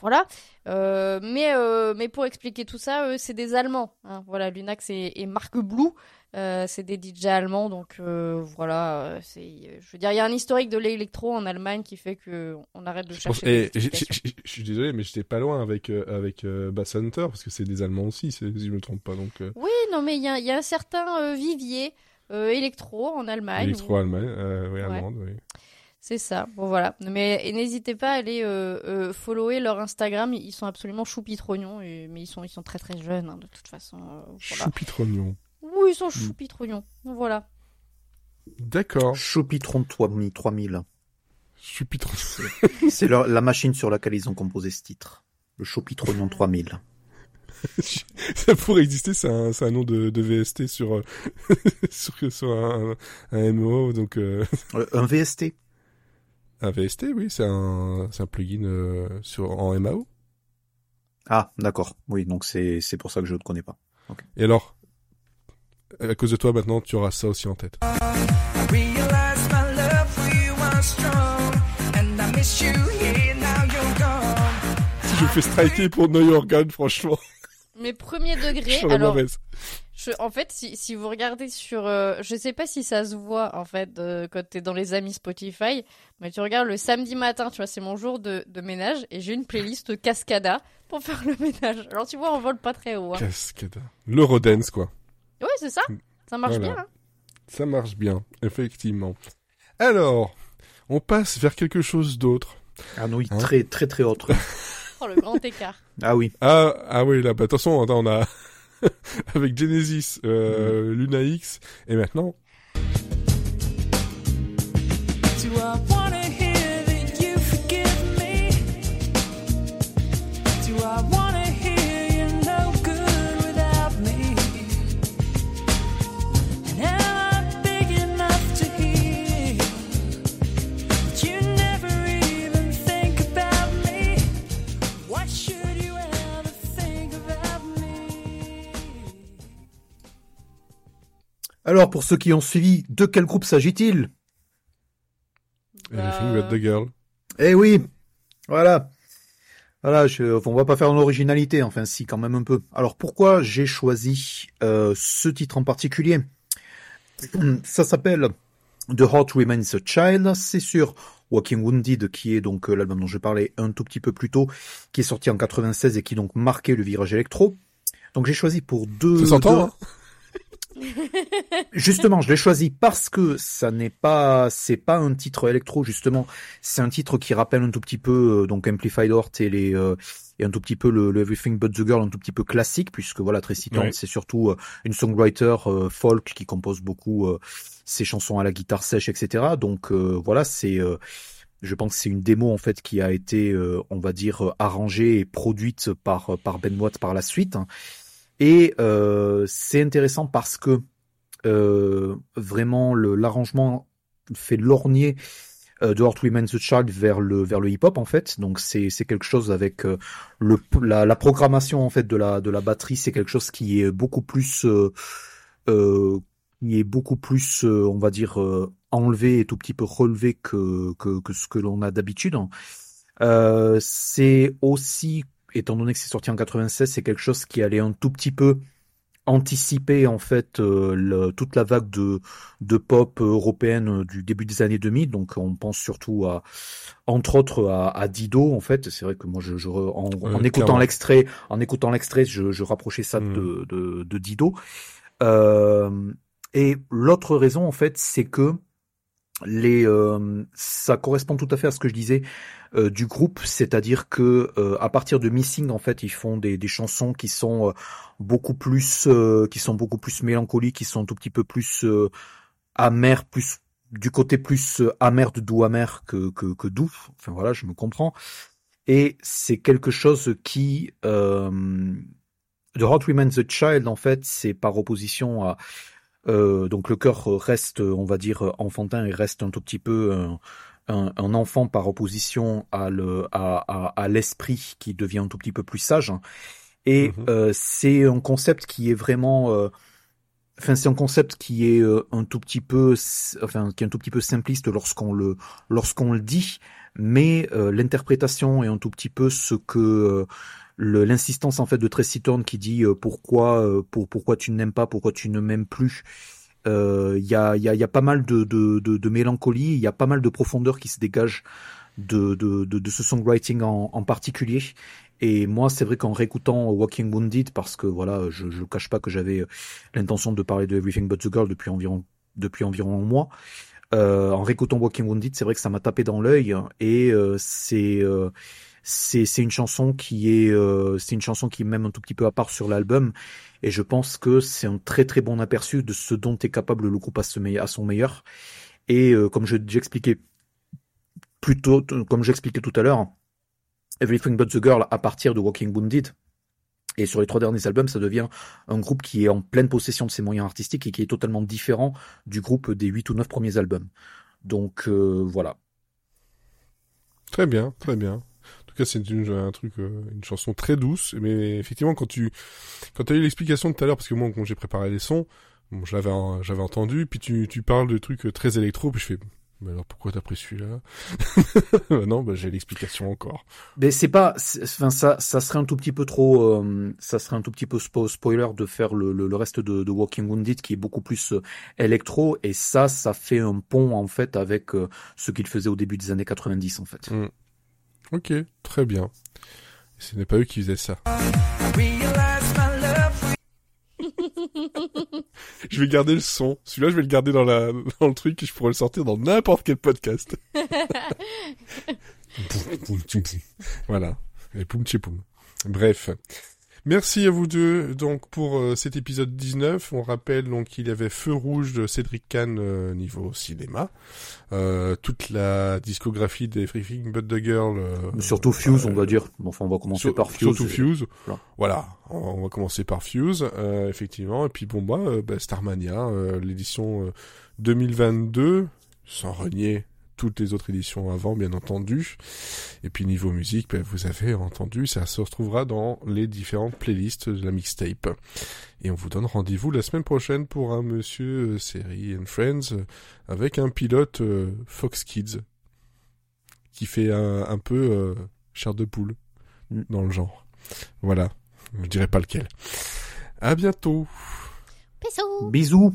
Voilà. Euh, mais, euh, mais pour expliquer tout ça, eux, c'est des Allemands. hein. Voilà, Lunax et, et Marc Blue, euh, c'est des DJ allemands. Donc euh, voilà, euh, c'est, je veux dire, il y a un historique de l'électro en Allemagne qui fait que on arrête de Je chercher. des j'ai- Je suis désolé, mais j'étais pas loin avec euh, avec euh, Bass Hunter parce que c'est des Allemands aussi, si je me trompe pas. Donc euh, Oui, non, mais il y a, il y a un certain euh, vivier euh, électro en Allemagne. électro allemand, euh, oui, Ouais. allemande, oui. C'est ça. Bon, voilà. Mais et n'hésitez pas à aller euh, euh, follower leur Instagram. Ils sont absolument choupitrognons, et- mais ils sont, ils sont très très jeunes, hein, de toute façon. euh, voilà. Choupitrognon. Oui, ils sont Mm. choupitrognons. Voilà. D'accord. Choupitron 3000. 3000. Choupitron. *laughs* C'est leur- la machine sur laquelle ils ont composé ce titre. Le Choupitron 3000. *laughs* Ça pourrait exister, c'est un, c'est un nom de, de VST sur, euh, *laughs* sur, sur un, un MMO, donc euh, Euh, Un VST. Un VST, oui, c'est un, c'est un plugin euh, sur, en MAO. Ah, d'accord. Oui, donc c'est c'est pour ça que je ne connais pas. Et alors, à cause de toi maintenant, tu auras ça aussi en tête. *laughs* Je me fais striker pour New York franchement, Mais premier degré, alors, mauvaise. Je, en fait, si, si vous regardez sur. euh, je sais pas si ça se voit, en fait, euh, quand t'es dans les amis Spotify, mais tu regardes le samedi matin, tu vois, c'est mon jour de, de ménage, et j'ai une playlist Cascada pour *laughs* faire le ménage. Alors, tu vois, on vole pas très haut. Hein. Cascade. L'Eurodance, quoi. Ouais, c'est ça. Ça marche Voilà. bien. hein. Ça marche bien, effectivement. Alors, on passe vers quelque chose d'autre. Ah oui, Hein très très très autre. *laughs* Oh, le grand écart. Ah oui. Ah, ah oui, là, bah, attention, on a *laughs* avec Genesis, euh, Luna X, et maintenant, Alors, pour ceux qui ont suivi, de quel groupe s'agit-il? But the girl. Eh oui, voilà. Voilà, je, on va pas faire l'originalité, enfin si, quand même un peu. Alors pourquoi j'ai choisi euh, ce titre en particulier? *clears throat* Ça s'appelle The Heart Remains a Child, c'est sur Walking Wounded, qui est donc euh, l'album dont je parlais un tout petit peu plus tôt, qui est sorti en 96 et qui donc marquait le virage électro. Donc j'ai choisi pour deux... Ça s'entend, deux- hein? *laughs* Justement, je l'ai choisi parce que ça n'est pas, c'est pas un titre électro justement. C'est un titre qui rappelle un tout petit peu euh, donc Amplified Heart et les euh, et un tout petit peu le, le Everything But the Girl, un tout petit peu classique puisque voilà Tracy Thorn, c'est surtout euh, une songwriter euh, folk qui compose beaucoup euh, ses chansons à la guitare sèche, etc. Donc euh, voilà, c'est euh, je pense que c'est une démo en fait qui a été, euh, on va dire, arrangée et produite par par Ben Watt par la suite. Et euh, c'est intéressant parce que euh, vraiment l'arrangement fait lorgner euh, de Heart Remains the Child vers le vers le hip hop en fait. Donc c'est c'est quelque chose avec euh, le la, programmation en fait de la de la batterie c'est quelque chose qui est beaucoup plus qui est beaucoup plus on va dire enlevé et tout petit peu relevé que que, ce que l'on a d'habitude. C'est aussi étant donné que c'est sorti en 96 c'est quelque chose qui allait un tout petit peu anticiper en fait euh, le- toute la vague de de pop européenne euh, du début des années 2000 donc on pense surtout à entre autres à, à Dido en fait. C'est vrai que moi je, je re- en, écoutant l'extrait en écoutant l'extrait je, je rapprochais ça de, de de Dido. Euh, et l'autre raison en fait c'est que les euh, ça correspond tout à fait à ce que je disais euh, du groupe, c'est-à-dire que euh, à partir de Missing en fait, ils font des, des chansons qui sont euh, beaucoup plus euh, qui sont beaucoup plus mélancoliques, qui sont un tout petit peu plus euh, amères, plus du côté plus amer de doux amer que, que que doux. Enfin voilà, je me comprends. Et c'est quelque chose qui The Hot Remains a Child en fait, c'est par opposition à euh, donc le cœur reste, on va dire, enfantin et reste un tout petit peu un, un, un enfant par opposition à le à, à, à l'esprit qui devient un tout petit peu plus sage. Et Mhm. euh, c'est un concept qui est vraiment, euh, enfin c'est un concept qui est euh, un tout petit peu, enfin qui est un tout petit peu simpliste lorsqu'on le lorsqu'on le dit, mais euh, l'interprétation est un tout petit peu ce que euh, l'insistance en fait de Tracy Thorn qui dit euh, pourquoi euh, pour pourquoi tu n'aimes pas pourquoi tu ne m'aimes plus. Euh, il y a y a y a pas mal de de de, de mélancolie il y a pas mal de profondeur qui se dégage de de de, de ce songwriting en, en particulier et moi c'est vrai qu'en réécoutant Walking Wounded parce que voilà je je cache pas que j'avais l'intention de parler de Everything But the Girl depuis environ depuis environ un mois euh, en réécoutant Walking Wounded c'est vrai que ça m'a tapé dans l'œil et euh, c'est euh, c'est une chanson qui est euh, c'est une chanson qui est même un tout petit peu à part sur l'album et je pense que c'est un très très bon aperçu de ce dont est capable le groupe à, son meilleur. Et euh, comme je j'expliquais plus tôt comme j'expliquais tout à l'heure Everything But the Girl à partir de Walking Wounded et sur les trois derniers albums, ça devient un groupe qui est en pleine possession de ses moyens artistiques et qui est totalement différent du groupe des huit ou neuf premiers albums. Donc euh, voilà. Très bien, très bien. En tout cas, c'est une, un truc, euh, une chanson très douce, mais effectivement, quand tu, quand as eu l'explication de tout à l'heure, parce que moi, quand j'ai préparé les sons, bon, je l'avais, j'avais entendu, puis tu, tu parles de trucs très électro, puis je fais, mais alors pourquoi t'as pris celui-là *laughs* Bah Non, bah j'ai l'explication encore. Mais c'est pas, enfin ça, ça serait un tout petit peu trop, euh, ça serait un tout petit peu spo- spoiler de faire le, le, le reste de, de Walking Wounded qui est beaucoup plus euh, électro et ça, ça fait un pont en fait avec euh, ce qu'il faisait au début des années 90 en fait. Ok, très bien. Ce n'est pas eux qui faisaient ça. Je vais garder le son. Celui-là, je vais le garder dans la, dans le truc et je pourrais le sortir dans n'importe quel podcast. *laughs* voilà. Et poum tché poum. Bref. Merci à vous deux donc pour euh, cet épisode 19. On rappelle donc qu'il y avait Feu Rouge de Cédric Kahn euh, niveau cinéma. Euh, toute la discographie d'Everything But The Girl. euh, Surtout Fuse, euh, on va dire. Enfin, on va commencer sur- par Fuse. Surtout Fuse. Voilà. Voilà. On va commencer par Fuse, euh, effectivement. Et puis bon, bah, euh, bah, Starmania, euh, l'édition euh, 2022, sans renier toutes les autres éditions avant, bien entendu. Et puis niveau musique, ben, vous avez entendu, ça se retrouvera dans les différentes playlists de la mixtape. Et on vous donne rendez-vous la semaine prochaine pour un Monsieur euh, Série and Friends euh, avec un pilote euh, Fox Kids qui fait un, un peu euh, chair de poule Mm. dans le genre. Voilà, je dirais pas lequel. À bientôt. Bisous Bisous.